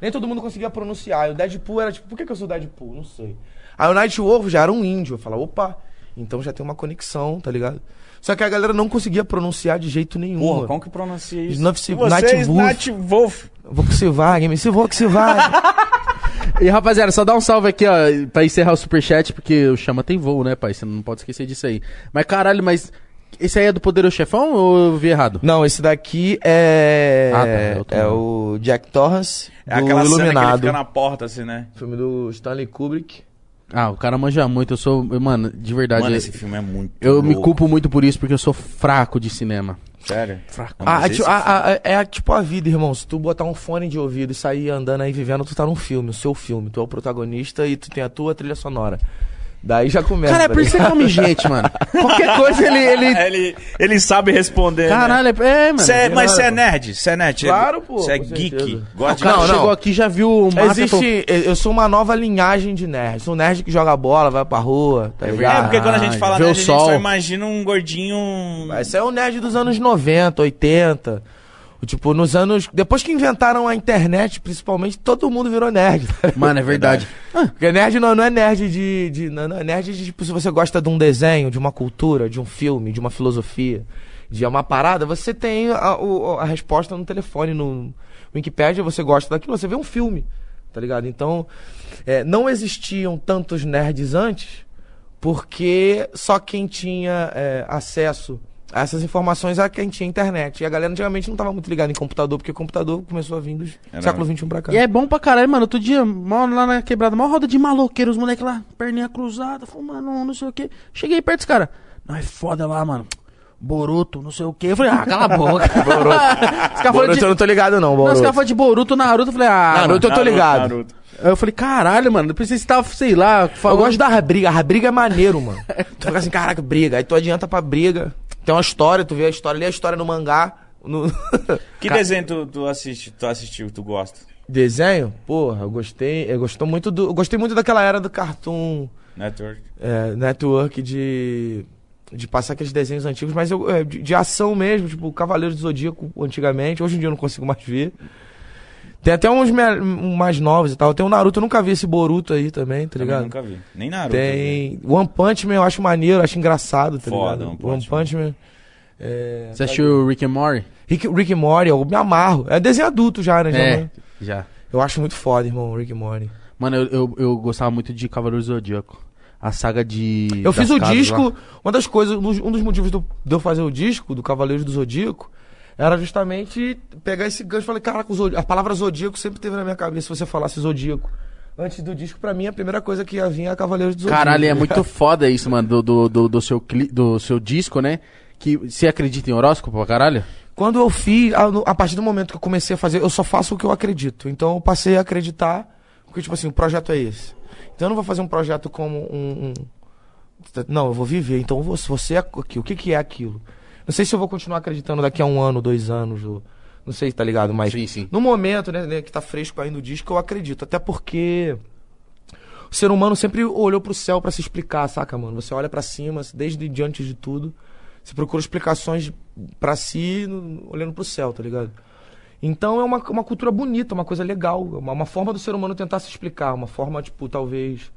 Nem todo mundo conseguia pronunciar. E o Deadpool era tipo, por que, que eu sou Deadpool? Não sei. Aí o Nightwolf já era um índio. Eu falava, opa, então já tem uma conexão, tá ligado? Só que a galera não conseguia pronunciar de jeito nenhum. Porra, mano. como que pronuncia isso? Nightwolf. Vocês, Nightwolf. Nightwolf. Vou que se vai, MC, vou que se vai. E, rapaziada, só dá um salve aqui, ó, pra encerrar o superchat, porque o Chama tem voo, né, pai? Você não pode esquecer disso aí. Mas, caralho, mas esse aí é do Poderoso Chefão ou eu vi errado? Não, esse daqui é. Ah, tá, é é o Jack Torrance. É do aquela cena que ele Iluminado. fica na porta, assim, né? Filme do Stanley Kubrick. Ah, o cara manja muito, eu sou, mano, de verdade, Mano, eu- esse filme é muito eu me louco. culpo muito por isso, porque eu sou fraco de cinema. Sério? Fraco. Ah, é, tipo, a- a- é tipo a vida, irmão. Se tu botar um fone de ouvido e sair andando aí vivendo, tu tá num filme, o seu filme. Tu é o protagonista e tu tem a tua trilha sonora. Daí já começa. Cara, é tá por isso que você come gente, mano. Qualquer coisa ele. ele... [laughs] ele, ele sabe responder, né? Caralho, é, é, mano. Cê é- mas você é nerd? Você é nerd? Claro, pô, Você é geek? certeza. Gosta O de cara Não, não. chegou aqui e já viu o Existe. Eu sou uma nova linhagem de nerd. Sou um nerd que joga bola, vai pra rua, tá É, ligado? porque quando a gente fala Vê o nerd, a gente só imagina um gordinho... Esse é o nerd dos anos 90, 80. Tipo, nos anos. Depois que inventaram a internet, principalmente, todo mundo virou nerd. [laughs] Mano, é [laughs] verdade. Porque nerd não, não é nerd de. de- não, não é nerd de, tipo, se você gosta de um desenho, de uma cultura, de um filme, de uma filosofia, de uma parada, você tem a, o- a resposta no telefone, no Wikipedia, você gosta daquilo, você vê um filme, tá ligado? Então, é, não existiam tantos nerds antes, porque só quem tinha é, acesso essas informações era quem tinha internet. E a galera antigamente não tava muito ligada em computador, porque o computador começou a vir do Era- século XXI pra cá. E é bom pra caralho, mano. Outro dia, mó lá na quebrada, mó roda de maloqueiro, os moleques lá, perninha cruzada, fumando, um, não sei o quê. Cheguei perto dos caras. Não, é foda lá, mano. Boruto, não sei o quê. Eu falei, ah, cala a boca. [laughs] os caras falaram Boruto de... eu não tô ligado não, Não, os Boruto. caras falaram de Boruto, Naruto. Eu falei, ah. Naruto mano. eu tô ligado. Naruto. Aí eu falei, caralho, mano. Depois você estava, sei lá, Eu falando. gosto da briga, a briga é maneiro, mano. [laughs] tu fica assim, caraca, briga. Aí tu adianta pra briga. Tem uma história, tu vê a história, lê a história no mangá. No... [laughs] Que Ca- desenho tu, tu, assiste, tu assistiu, tu gosta? Desenho? Porra, eu gostei. Eu gostou muito do. Eu gostei muito daquela era do Cartoon Network. é, Network de. De passar aqueles desenhos antigos, mas eu, é, de, de ação mesmo, tipo Cavaleiro do Zodíaco antigamente. Hoje em dia eu não consigo mais ver. Tem até uns me- mais novos e tal. Tem o Naruto, eu nunca vi esse Boruto aí também, tá Também ligado? nunca vi. Nem Naruto. né? Tem. One Punch Man eu acho maneiro, acho engraçado, tá Foda, ligado? One One Punch Punch, Man. É, Você assistiu o Rick and Morty? Rick, Rick and Morty, eu me amarro. É desenho adulto já, né? já, É, né? já. Eu acho muito foda, irmão, Rick and Morty. Mano, eu, eu, eu gostava muito de Cavaleiro do Zodíaco. A saga de. Eu fiz o disco, lá. uma das coisas, um dos- um dos motivos do- de eu fazer o disco do Cavaleiros do Zodíaco era justamente pegar esse gancho e falei, caraca, a palavra Zodíaco sempre teve na minha cabeça se você falasse Zodíaco. Antes do disco, pra mim, a primeira coisa que ia vir é Cavaleiros do Zodíaco. Caralho, é muito [laughs] foda isso, mano, do, do, do, do seu, cli- do seu disco, né? Que você acredita em horóscopo pra caralho? Quando eu fiz, a, a partir do momento que eu comecei a fazer, eu só faço o que eu acredito. Então eu passei a acreditar, porque, tipo assim, o projeto é esse. Então eu não vou fazer um projeto como um. um- não, eu vou viver. Então você, você é aqui. O que, que é aquilo? Não sei se eu vou continuar acreditando daqui a um ano, dois anos. ou- não sei, tá ligado? Mas Sim, sim. no momento, né, né, que tá fresco ainda o disco, eu acredito. Até porque. O ser humano sempre olhou pro céu pra se explicar, saca, mano? Você olha pra cima, desde diante de tudo. Você procura explicações pra si, olhando pro céu, tá ligado? Então é uma, uma cultura bonita, uma coisa legal. Uma, uma forma do ser humano tentar se explicar. Uma forma, tipo, talvez.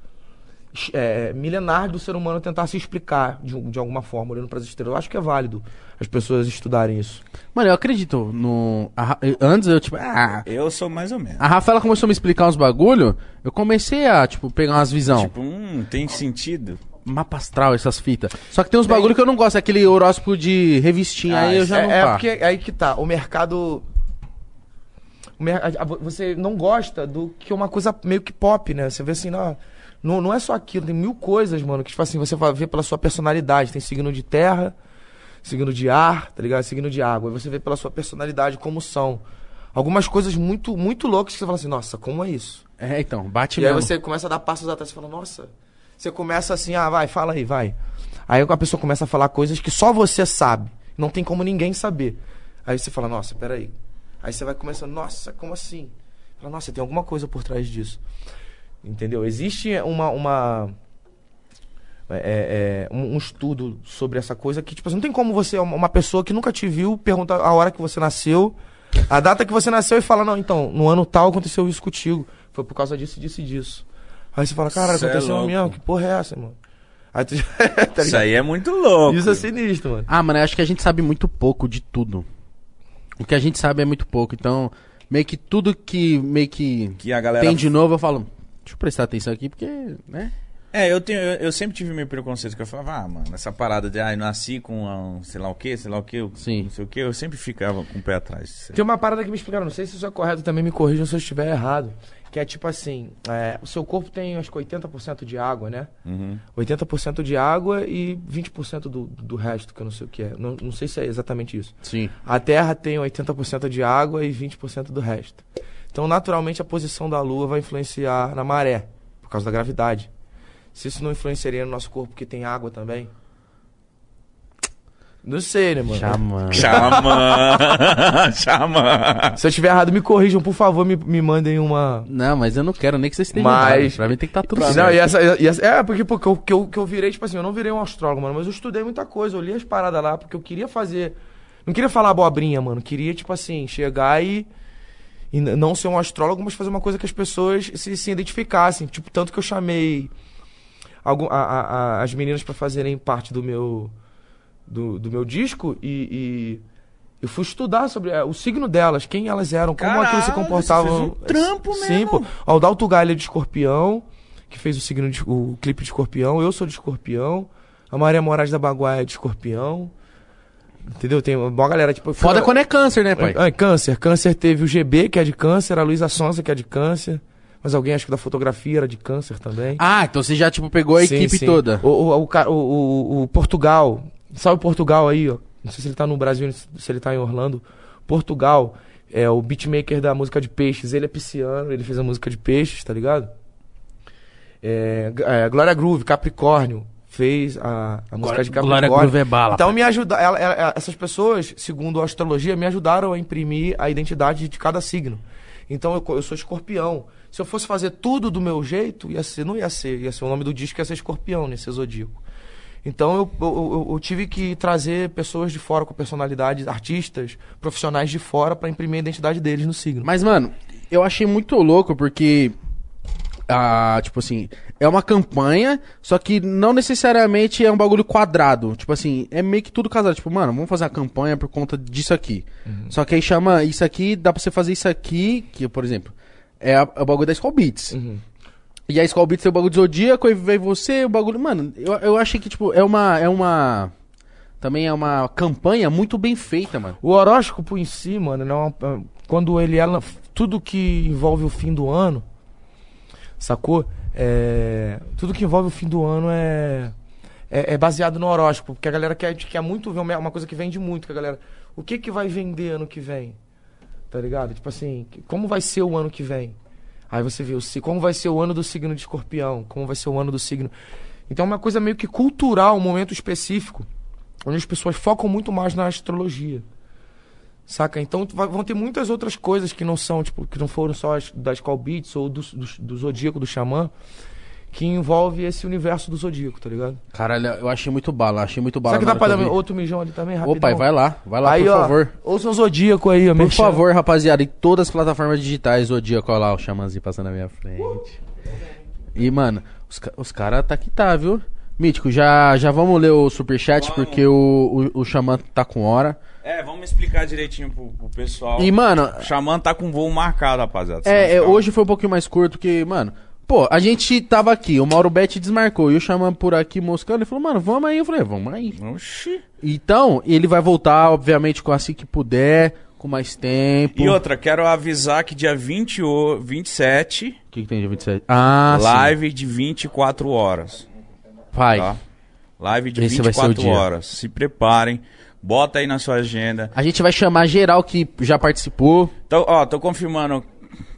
É, milenar do ser humano tentar se explicar de, de alguma forma, olhando pras estrelas. Eu acho que é válido as pessoas estudarem isso. Mano, eu acredito no. a antes eu, tipo, ah. Eu sou mais ou menos. A Rafaela começou a me explicar uns bagulho, eu comecei a, tipo, pegar umas visão. Tipo, hum, tem sentido. Mapa astral, essas fitas. Só que tem uns bagulho que eu não gosto, aquele horóscopo de revistinha, Ah, aí eu já é, não é pá. porque aí que tá. O mercado. o mer- Você não gosta do que é uma coisa meio que pop, né? Você vê assim, não, não, não é só aquilo, tem mil coisas, mano, que tipo assim, você vai ver pela sua personalidade. Tem signo de terra, signo de ar, tá ligado? Signo de água. Aí você vê pela sua personalidade como são. Algumas coisas muito, muito loucas que você fala assim, nossa, como é isso? É, então, bate E aí mesmo. você começa a dar passos atrás e fala, nossa, Você começa assim, ah, vai, fala aí, vai. Aí a pessoa começa a falar coisas que só você sabe. Não tem como ninguém saber. Aí você fala, nossa, peraí. Aí você vai começando, nossa, como assim? Fala, nossa, tem alguma coisa por trás disso. Entendeu? Existe uma. uma é, é, um, um estudo sobre essa coisa que, tipo, assim, não tem como você, uma pessoa que nunca te viu, perguntar a hora que você nasceu, a data que você nasceu e fala, não, então, no ano tal aconteceu isso contigo. Foi por causa disso, disso e disso. Aí você fala, cara, Cê é aconteceu louco. mesmo, que porra é essa, mano? Aí tu, [laughs] tá Isso aí é muito louco. Isso é sinistro, mano. Ah, mano, eu acho que a gente sabe muito pouco de tudo. O que a gente sabe é muito pouco. Então, meio que tudo que meio que Que a galera. tem de novo, eu falo, deixa eu prestar atenção aqui, porque, né? É, eu, tenho, eu, eu sempre tive meio preconceito, que eu falava, ah, mano, essa parada de, ah, eu nasci com um, sei lá o que, sei lá o que, Sim. não sei o que, eu sempre ficava com o pé atrás. Tem uma parada que me explicaram, não sei se isso é correto, também me corrijam se eu estiver errado. Que é tipo assim, é, o seu corpo tem acho que 80% de água, né? Uhum. 80% de água e 20% do, do resto, que eu não sei o que é. Não, não sei se é exatamente isso. Sim. A Terra tem 80% de água e 20% do resto. Então, naturalmente, a posição da Lua vai influenciar na maré, por causa da gravidade. Se isso não influenciaria no nosso corpo que tem água também? Não sei, né, mano? Xamã. Xamã! [laughs] Xamã! Se eu estiver errado, me corrijam, por favor, me, me mandem uma. Não, mas eu não quero nem que vocês estejam Mas- errados. Pra mim tem que estar tudo Não, certo. e essa, e essa- é, porque, porque eu, que, eu, que eu virei, tipo assim, eu não virei um astrólogo, mano, mas eu estudei muita coisa, eu li as paradas lá, porque eu queria fazer. Não queria falar abobrinha, mano. Queria, tipo assim, chegar e. E não ser um astrólogo, mas fazer uma coisa que as pessoas se, se identificassem. Tipo, tanto que eu chamei algum, a- a- a- as meninas pra fazerem parte do meu. Do, do meu disco e, e eu fui estudar sobre é, o signo delas, quem elas eram, como aquilo se Caralho, comportavam. um trampo Sim, mesmo. pô. Ó, o Dalto Galha é de escorpião, que fez o signo de, o clipe de escorpião, eu sou de escorpião, a Maria Moraes da Baguaia é de escorpião. Entendeu? Tem uma boa galera, tipo. Foda quando é câncer, né, pai? Ah, câncer. Câncer teve o GB, que é de câncer, a Luísa Sonza, que é de câncer. Mas alguém, acho que da fotografia era de câncer também. Ah, então você já, tipo, pegou a Sim, equipe sim. toda. O, o, o, o, o- Portugal. O Portugal aí, ó? Não sei se ele tá no Brasil, se ele tá em Orlando. Portugal é o beatmaker da música de peixes. Ele é pisciano, ele fez a música de peixes, tá ligado? É, é, Glória Groove, Capricórnio, fez a, a música de Capricórnio. Glória é bala. Então me ajuda, ela- ela- essas pessoas, segundo a astrologia, me ajudaram a imprimir a identidade de cada signo. Então eu, eu sou escorpião. Se eu fosse fazer tudo do meu jeito, ia ser, não ia ser, ia ser o nome do disco ia ser escorpião, nesse zodíaco. Então eu, eu, eu- eu tive que trazer pessoas de fora com personalidades, artistas, profissionais de fora pra imprimir a identidade deles no signo. Mas, mano, eu achei muito louco porque. Ah, tipo assim, é uma campanha, só que não necessariamente é um bagulho quadrado. Tipo assim, é meio que tudo casado. Tipo, mano, vamos fazer a campanha por conta disso aqui. Só que aí chama isso aqui, dá pra você fazer isso aqui, que, por exemplo, é, a- é o bagulho da Skull Beats. Uhum. E a Skull Beats tem o bagulho de Zodíaco, aí vem você, o bagulho. Mano, eu, eu achei que, tipo, é uma. É uma. Também é uma campanha muito bem feita, mano. O horóscopo em si, mano, não é quando ele é. Tudo que envolve o fim do ano, sacou? É, tudo que envolve o fim do ano é, é, é baseado no horóscopo, porque a galera quer, quer muito ver uma coisa que vende muito, que a galera. O que que vai vender ano que vem? Tá ligado? Tipo assim, como vai ser o ano que vem? Aí você vê o como vai ser o ano do signo de escorpião, como vai ser o ano do signo. Então é uma coisa meio que cultural, um momento específico, onde as pessoas focam muito mais na astrologia. Saca? Então vai- vão ter muitas outras coisas que não são, tipo, que não foram só as, das call beats ou do, do, do zodíaco, do xamã, que envolve esse universo do zodíaco, tá ligado? Caralho, eu achei muito bala, achei muito bala. Será que dá pra dar vi. outro mijão ali também, rapidão? Ô, pai, vai lá, vai lá, aí, por ó, favor. Ouça o zodíaco aí, ó. Por favor, rapaziada, em todas as plataformas digitais, Zodíaco, olha lá, o Xamãzinho passando na minha frente. E, mano, os, os caras tá que tá, viu? Mítico, já, já vamos ler o superchat, Vamos. porque o, o, o Xamã tá com hora. É, vamos explicar direitinho pro, pro pessoal. E, mano, Xamã tá com voo marcado, rapaziada. é, é, hoje foi um pouquinho mais curto, porque, mano, pô, a gente tava aqui, o Mauro Bet desmarcou, e o Xamã por aqui moscando, ele falou, mano, vamos aí. Eu falei, vamos aí. Oxi. Então, ele vai voltar, obviamente, com assim que puder, com mais tempo. E outra, quero avisar que dia 20, o- 27, O que, que tem dia 27? Ah, live de 24 horas. sim. Pai. Tá? Live de Esse vai ser o 24 dia. horas. Se preparem. Bota aí na sua agenda. A gente vai chamar geral que já participou. Então, ó, tô confirmando.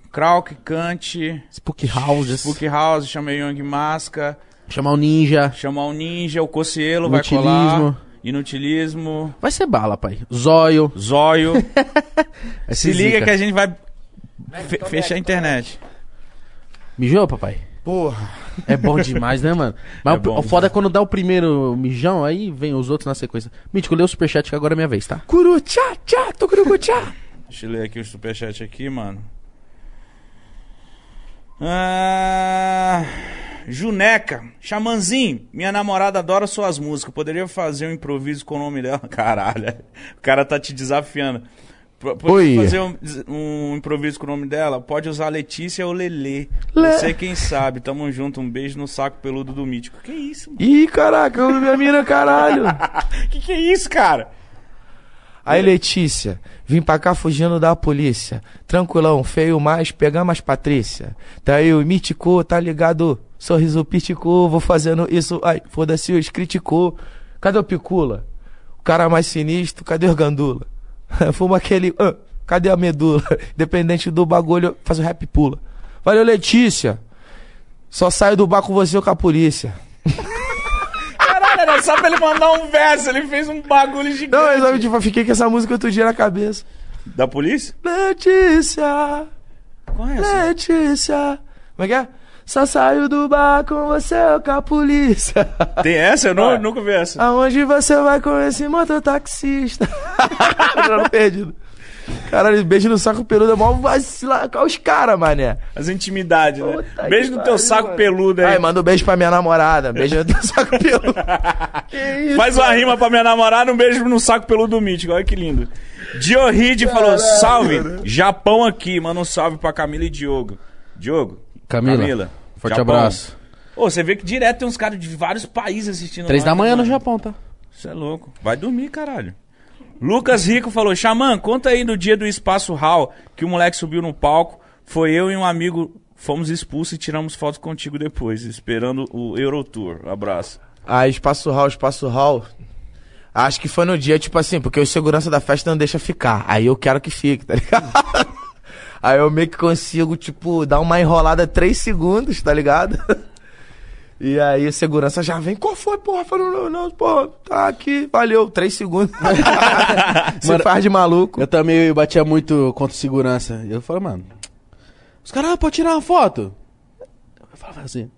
Krauk, Kant, Spook Houses. Spook House, chamei Young Masca, Chamar o ninja. Chamar o ninja, o Cocielo vai Inutilismo. colar. Inutilismo. Vai ser bala, pai. Zóio. Zóio. [laughs] Se liga zica. que a gente vai fe- fechar a internet. Mijou, papai? Porra. É bom demais, né, mano? Mas É o- bom. o foda é quando dá o primeiro mijão, aí vem os outros na sequência. Mítico, lê o superchat que agora é minha vez, tá? Curu, tchá, tchá, tucurucu, tchá. Deixa eu ler aqui o superchat aqui, mano. Ah, Juneca, Xamanzinho, minha namorada adora suas músicas. Poderia fazer um improviso com o nome dela? [laughs] Caralho, o cara tá te desafiando. Pode fazer um, um improviso com o nome dela? Pode usar Letícia ou Lelê. Le- Você quem sabe. Tamo junto. Um beijo no saco peludo do Mítico. Que isso, mano? Ih, caraca, eu minha mina, caralho. [laughs] Que que é isso, cara? Aí, Letícia, vim pra cá fugindo da polícia. Tranquilão, feio mais, pegamos Patrícia. Tá eu, Mítico, tá ligado? Sorriso piticou, vou fazendo isso. Ai, foda-se, os criticou. Cadê o Picula? O cara mais sinistro, cadê o Gandula? [laughs] Fuma aquele. ah, cadê a medula? [laughs] Dependente do bagulho, faz o rap e pula. Valeu, Letícia. Só saio do bar com você ou com a polícia. [laughs] Caralho, era só pra ele mandar um verso. Ele fez um bagulho gigante. Não, eu tipo, fiquei com essa música outro dia na cabeça. Da polícia? Letícia. Qual é essa? Letícia. Como é que é? Só saio do bar com você ou com a polícia. [laughs] Tem essa? Eu não, nunca vi essa. Aonde você vai com esse mototaxista? [laughs] Já perdido. Caralho, beijo no saco peludo é mó vacilar com os caras, mané. As intimidades, né? Puta Beijo no teu pariu, saco mano. peludo aí. Ai, manda um beijo pra minha namorada. Beijo no teu saco [laughs] peludo. que isso? Faz uma rima pra minha namorada, um beijo no saco peludo do Mítico. Olha que lindo. Diorride falou, salve, Japão aqui. Manda um salve pra Camila e Diogo. Diogo? Camila, Forte Japão. abraço. Ô, você vê que direto tem uns caras de vários países assistindo Três nós, da manhã né, no mano? Japão, tá? Você é louco. Vai dormir, caralho. Lucas Rico falou: Xamã, conta aí do dia do Espaço Hall que o moleque subiu no palco. Foi eu e um amigo, fomos expulsos e tiramos fotos contigo depois, esperando o Eurotour. Abraço. Ah, espaço hall, espaço hall. Acho que foi no dia, tipo assim, porque o segurança da festa não deixa ficar. Aí eu quero que fique, tá ligado? [laughs] Aí eu meio que consigo, tipo, dar uma enrolada três segundos, tá ligado? [laughs] E aí o segurança já vem, qual foi, porra? Falei, não, não, porra, tá aqui, valeu, três segundos. [laughs] Você Mano, faz de maluco. Eu também batia muito contra segurança. E eu falei, mano, os caras, ah, pode tirar uma foto? Eu falava assim.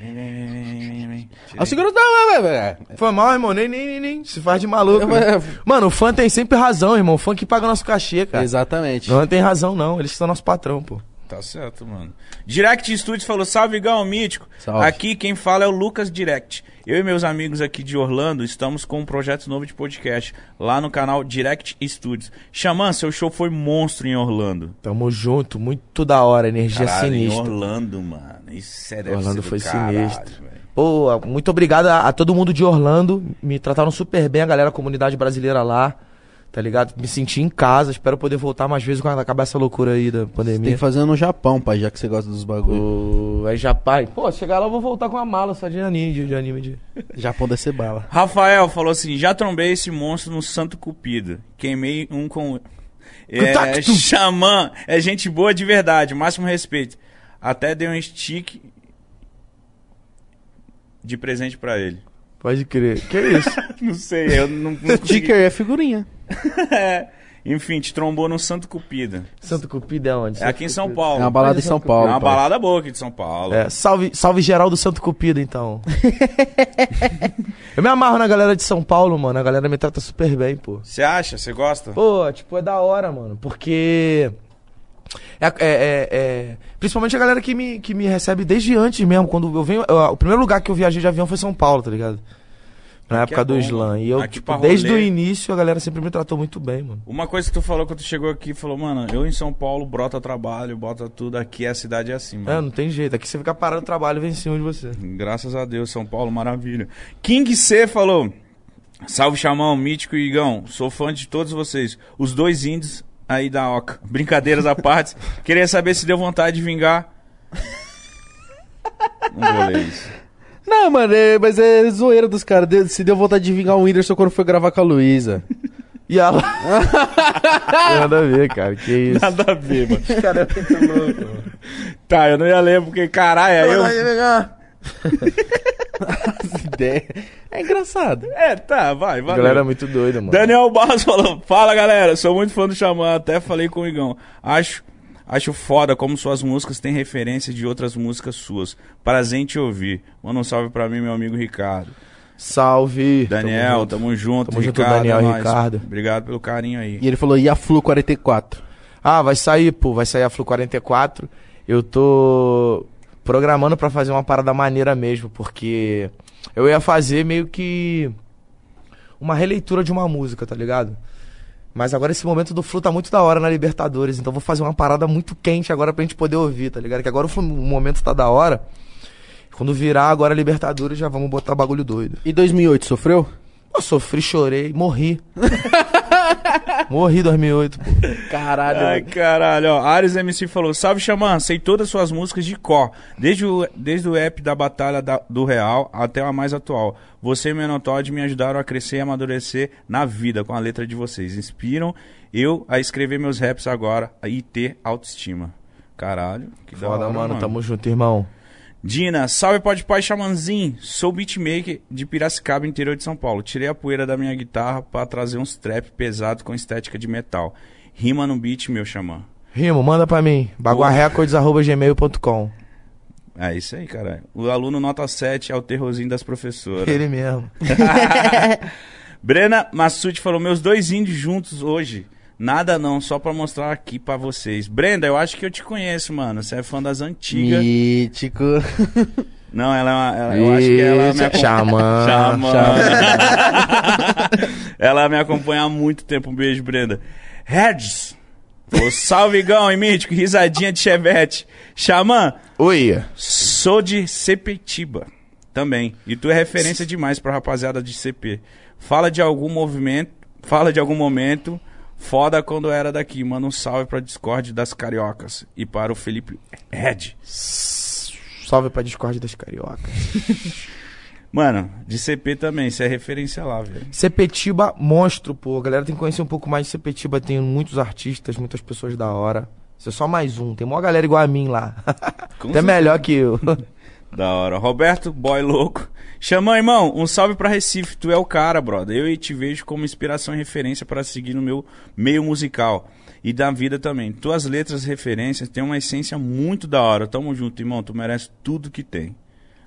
Aí o segurança, não, vai. Foi mal, irmão, nem, nem, nem, nem, se faz de maluco. Falei, Mano, o fã tem sempre razão, irmão, o fã que paga nosso cachê, cara. Exatamente. Não tem razão, não, eles são nosso patrão, pô. Tá certo, mano. Direct Studios falou: Salve, Gão Mítico. Salve. Aqui quem fala é o Lucas Direct. Eu e meus amigos aqui de Orlando estamos com um projeto novo de podcast lá no canal Direct Studios. Xamã, seu show foi monstro em Orlando. Tamo junto, muito da hora, energia Caralho, em sinistra. Orlando, mano. Isso é Orlando foi caralho, sinistro. velho. Pô, muito obrigado a, a todo mundo de Orlando. Me trataram super bem, a galera, a comunidade brasileira lá. Tá ligado? Me senti em casa. Espero poder voltar mais vezes quando acabar essa loucura aí da Tem pandemia. que fazer no Japão, pai, já que você gosta dos bagulho. Pô, aí já, pai. Pô, chegar lá eu vou voltar com a mala só de anime, de, de anime de. [laughs] Japão deve ser bala. Rafael falou assim: já trombei esse monstro no Santo Cupido. Queimei um com. É, Contacto. [laughs] Xamã é gente boa de verdade, máximo respeito. Até dei um stick de presente pra ele. Pode crer. Que isso? [laughs] Não sei, eu não. Sticker é figurinha. É. [laughs] Enfim, te trombou no Santo Cupido. Santo Cupido é onde? É aqui em São Paulo. É uma balada em Mas São Santo Paulo. É uma pai. balada boa aqui de São Paulo. É, salve, salve geral do Santo Cupido, então. [laughs] eu me amarro na galera de São Paulo, mano. A galera me trata super bem, pô. Você acha? Você gosta? Pô, tipo, é da hora, mano. Porque. É, é- é- é- Principalmente a galera que me, que me recebe desde antes mesmo. Quando eu venho. eu- o primeiro lugar que eu viajei de avião foi São Paulo, tá ligado? Na época é do slam. E eu, Aqui tipo, desde o início a galera sempre me tratou muito bem, mano. Uma coisa que tu falou quando tu chegou aqui, falou, mano, eu em São Paulo, brota trabalho, bota tudo, aqui a cidade é assim, É, mano. não tem jeito. Aqui você fica parado no trabalho e vem em cima de você. Graças a Deus, São Paulo, maravilha. King C falou, salve Chamão, Mítico e Igão, sou fã de todos vocês, os dois índios aí da Oca. [laughs] Brincadeiras à parte, queria saber se deu vontade de vingar... [laughs] Não vou ler isso. Não, mano, é- mas é zoeira dos caras. Deu- Se deu vontade de vingar o Whindersson quando foi gravar com a Luísa. [laughs] E ela. [laughs] Nada a ver, cara. Que isso. Nada a ver, mano. cara é muito louco. Tá, eu não ia ler porque, caralho, aí eu... [laughs] As ideias. É engraçado. É, tá, vai, A vai. galera é muito doida, mano. Daniel Barros falou: Fala galera, sou muito fã do Xamã, até falei com o Igão. Acho, acho foda como suas músicas têm referência de outras músicas suas. Prazer em te ouvir. Manda um salve pra mim, meu amigo Ricardo. Salve. Daniel, Tamo tamo junto. Tamo junto, Ricardo, Daniel é. Ricardo. Obrigado pelo carinho aí. E ele falou, e a Flu 44? Ah, vai sair, pô, vai sair a Flu 44. Eu tô programando pra fazer uma parada maneira mesmo, porque eu ia fazer meio que uma releitura de uma música, tá ligado? Mas agora esse momento do Flu tá muito da hora na Libertadores, então vou fazer uma parada muito quente agora pra gente poder ouvir, tá ligado? Que agora o momento tá da hora. Quando virar agora a Libertadores, já vamos botar bagulho doido. E 2008, sofreu? Eu sofri, chorei, morri. [laughs] morri em 2008, pô. Caralho. Ai, caralho, ó. Ares MC falou: Salve Xamã, sei todas as suas músicas de cor, desde o, desde o app da Batalha da- do Real até a mais atual. Você e o Menotod me ajudaram a crescer e amadurecer na vida com a letra de vocês. Inspiram eu a escrever meus raps agora e ter autoestima. Caralho, que da Foda, hora, mano, tamo junto, irmão. Dina, salve pode pai xamanzinho. Sou beatmaker de Piracicaba, interior de São Paulo. Tirei a poeira da minha guitarra pra trazer uns trap pesado com estética de metal. Rima no beat, meu xamã. Rimo, manda pra mim. baguarecords.gmail.com É isso aí, cara. O aluno nota 7 é o terrorzinho das professoras. Ele mesmo. [laughs] [laughs] Brena Massucci falou: Meus dois índios juntos hoje. Nada não, só pra mostrar aqui pra vocês. Brenda, eu acho que eu te conheço, mano. Você é fã das antigas. Mítico. [laughs] Não, ela é uma. ela- eu acho que ela me acompanha. Xamã. Xamã. [laughs] ela me acompanha há muito tempo. Um beijo, Brenda. Regis. Ô, salve, Gão e Mítico. Risadinha de chevette. Xamã, Oi. sou de Sepetiba também. E tu é referência demais pra rapaziada de CP. Fala de algum movimento. Fala de algum momento. Foda quando era daqui. Manda um salve pra Discord das Cariocas. E para o Felipe Red. Salve pra Discord das Cariocas. [laughs] Mano, de CP também. Você é referência lá, velho. Sepetiba, monstro, pô. A galera tem que conhecer um pouco mais de Sepetiba. Tem muitos artistas, muitas pessoas da hora. Você é só mais um. Tem uma galera igual a mim lá. Até melhor que eu. [laughs] Da hora. Roberto, boy louco. Xamã, irmão, um salve pra Recife. Tu é o cara, brother. Eu te vejo como inspiração e referência para seguir no meu meio musical. E da vida também. Tuas letras referências têm uma essência muito da hora. Tamo junto, irmão. Tu merece tudo que tem.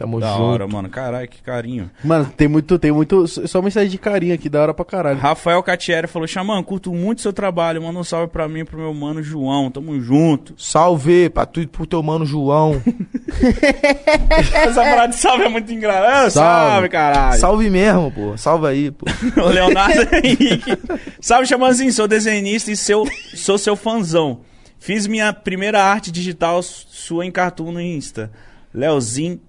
Tamo da junto. hora, mano. Caralho, que carinho. Mano, tem muito, tem muito. Só mensagem de carinho aqui, da hora pra caralho. Rafael Catieri falou: Xamã, curto muito seu trabalho. Manda um salve pra mim e pro meu mano João. Tamo junto. Salve pra tu e pro teu mano João. [laughs] Essa parada de salve é muito engraçada. Salve, Salve. caralho. Salve mesmo, pô. Salve aí, pô. [laughs] O Leonardo [laughs] Henrique. Salve, Xamãzinho, sou desenhista e seu, sou seu fãzão. Fiz minha primeira arte digital sua em cartoon no Insta. Leozinho,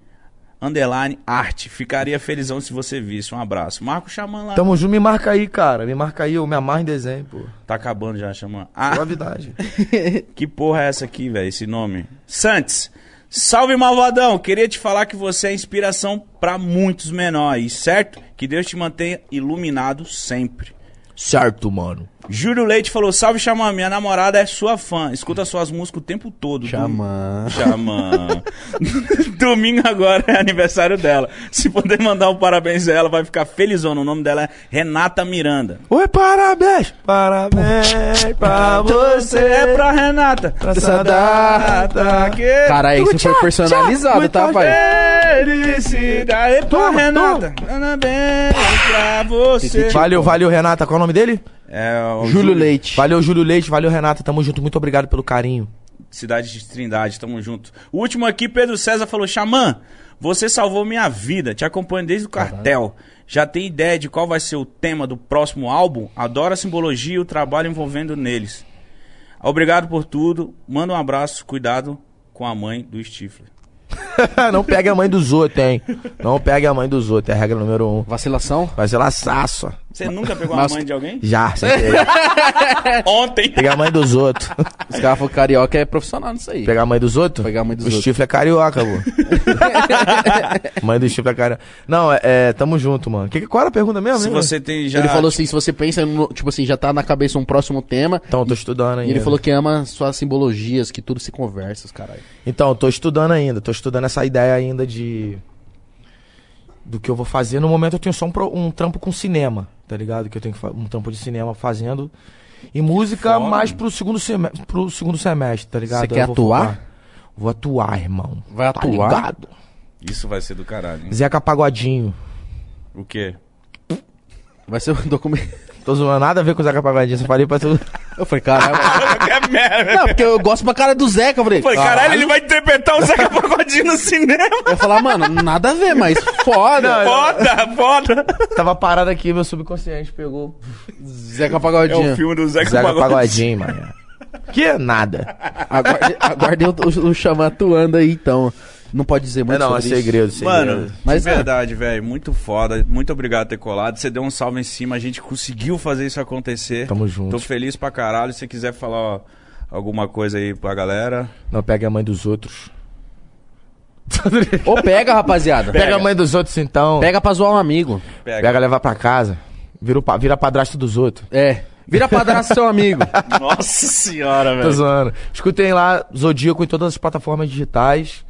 underline, arte. Ficaria felizão se você visse. Um abraço. Marco Xamã lá. Tamo junto, me marca aí, cara. Me marca aí, eu me amarro em desenho, pô. Tá acabando já, Xamã. Ah, Suavidade. [laughs] que porra é essa aqui, velho? Esse nome. Santos. Salve, malvadão. Queria te falar que você é inspiração pra muitos menores, certo? Que Deus te mantenha iluminado sempre. certo, mano. Júlio Leite falou: Salve, Xamã, minha namorada é sua fã. Escuta suas músicas o tempo todo. Xamã. Xamã. [laughs] Domingo agora é aniversário dela. Se puder mandar um parabéns a ela, vai ficar felizona. O nome dela é Renata Miranda. Oi, parabéns. Parabéns pra você. É pra Renata. Essa data. que Caralho, isso foi personalizado, tá, pai? Felicidade é pra Renata. Parabéns pra você. Valeu, valeu, Renata. Qual é o nome dele? É o Júlio Leite. Valeu, Júlio Leite. Valeu, Renata. Tamo junto. Muito obrigado pelo carinho. Cidade de Trindade, tamo junto. O último aqui, Pedro César falou: Xamã, você salvou minha vida, te acompanho desde o cartel. Já tem ideia de qual vai ser o tema do próximo álbum? Adoro a simbologia e o trabalho envolvendo neles. Obrigado por tudo. Manda um abraço, cuidado com a mãe do Stifler. [laughs] não pegue a mãe dos outros, hein? Não pegue a mãe dos outros. É a regra número um. Vacilação? Vai ser laçaço. Você nunca pegou Mas- a mãe de alguém? Já, sem [laughs] querer. Ontem. Pegar a mãe dos outros. Os caras falaram que carioca é profissional nisso aí. Pegar a mãe dos outros? Pegar a mãe dos o outros. chifre é carioca, pô. [laughs] mãe do chifre é carioca. Não, é, é, tamo junto, mano. Que, qual era a pergunta mesmo? Se lembra? você tem já. Ele falou assim, se você pensa, no, tipo assim, já tá na cabeça um próximo tema. Então, eu tô estudando E ainda. ele falou que ama suas simbologias, que tudo se conversa, os caralho. Então, eu tô estudando ainda. Tô estudando essa ideia ainda de... do que eu vou fazer. No momento eu tenho só um, um trampo com cinema, tá ligado? Que eu tenho um trampo de cinema fazendo. E música Foda. mais pro segundo, seme pro segundo semestre, tá ligado? Você quer vou atuar? focar. Vou atuar, irmão. Vai Tá atuar? ligado? Isso vai ser do caralho. hein? Zeca Pagodinho. O quê? Vai ser um documento. [laughs] Tô zoando nada a ver com o Zeca Pagodinho, só falei pra tu. Eu falei, caralho. [laughs] que merda. Não, porque eu gosto pra cara do Zeca. Eu falei, Falei, caralho, ele vai interpretar o Zeca Pagodinho no cinema. Eu ia falar, mano, nada a ver, mas foda. Foda, foda. Tava parado aqui, meu subconsciente pegou. Zeca É Pagodinho. o filme do Zeca, Zeca Pagodinho. Pagodinho, mano. Que nada. Aguardei, aguardei o, o, o Xamã atuando aí, então. Não pode dizer muito É, não, é sobre isso. segredo, segredo. Mano, Mas de é. verdade, velho, muito foda. Muito obrigado por ter colado. Você deu um salve em cima, a gente conseguiu fazer isso acontecer. Tamo junto. Tô feliz pra caralho. Se você quiser falar ó, alguma coisa aí pra galera. Não pega a mãe dos outros. Ou pega, rapaziada. Pega, Pega. a mãe dos outros, então. Pega pra zoar um amigo. Pega. Pega, levar pra casa. Vira, o vira padrasto dos outros. É. Vira padrasto seu amigo. [laughs] Nossa senhora, Tô velho. zoando. Escutem lá, Zodíaco em todas as plataformas digitais.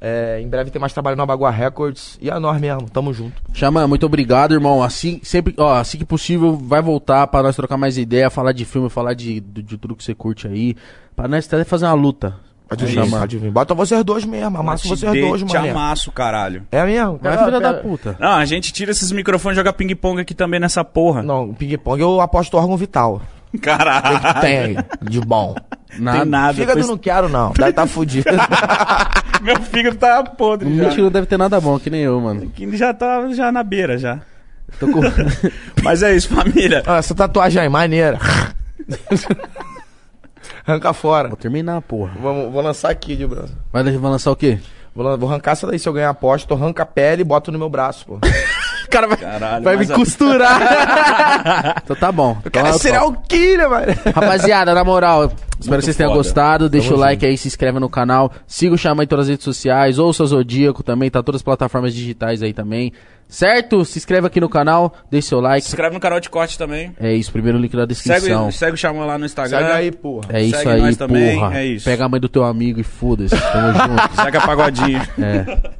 É, em breve tem mais trabalho na Bagua Records. E a nós mesmo, tamo junto. Xamã, muito obrigado, irmão. Assim, sempre, ó, assim que possível, vai voltar pra nós trocar mais ideia, falar de filme, falar de, de, de tudo que você curte aí. Pra nós até fazer uma luta. Pode É vir, pode vir. Bota vocês dois mesmo, amassa Te vocês dê- dois, Te mano. amasso, caralho. É mesmo? Vai, Pega- filha da puta. Não, a gente tira esses microfones e joga ping-pong aqui também nessa porra. Não, ping-pong eu aposto órgão vital. [laughs] Caralho. Tem de bom. Nada. Tem nada. Fígado Depois- não quero, não. Deve tá fudido. [laughs] Meu fígado tá podre O já. Mítico não deve ter nada bom, que nem eu, mano. Que já tá já na beira já. Tô com... [laughs] Mas é isso, família. Ah, essa tatuagem aí, maneira. Arranca fora. Vou terminar, porra. Vamos, vou lançar aqui, de braço. Vai, vai lançar o quê? Vou, vou arrancar essa daí se eu ganhar aposta. Eu arranco a pele e boto no meu braço, pô. O cara vai, Caralho, vai me a- costurar. [laughs] então tá bom. Eu quero Então, ser o killer, mano. Rapaziada, na moral, espero que vocês tenham foda. gostado. Deixa Tamo o like aí, se inscreve no canal. Siga o Xamã em todas as redes sociais. Ouça o Zodíaco também, tá todas as plataformas digitais aí também. Certo? Se inscreve aqui no canal, deixa seu like. Se inscreve no canal de corte também. É isso, primeiro link na descrição. Segue, segue o Xamã lá no Instagram. Segue aí, porra. É isso segue aí, nós também, porra. é isso. Pega a mãe do teu amigo e foda-se. Tamo [laughs] junto. Zeca Pagodinho. É.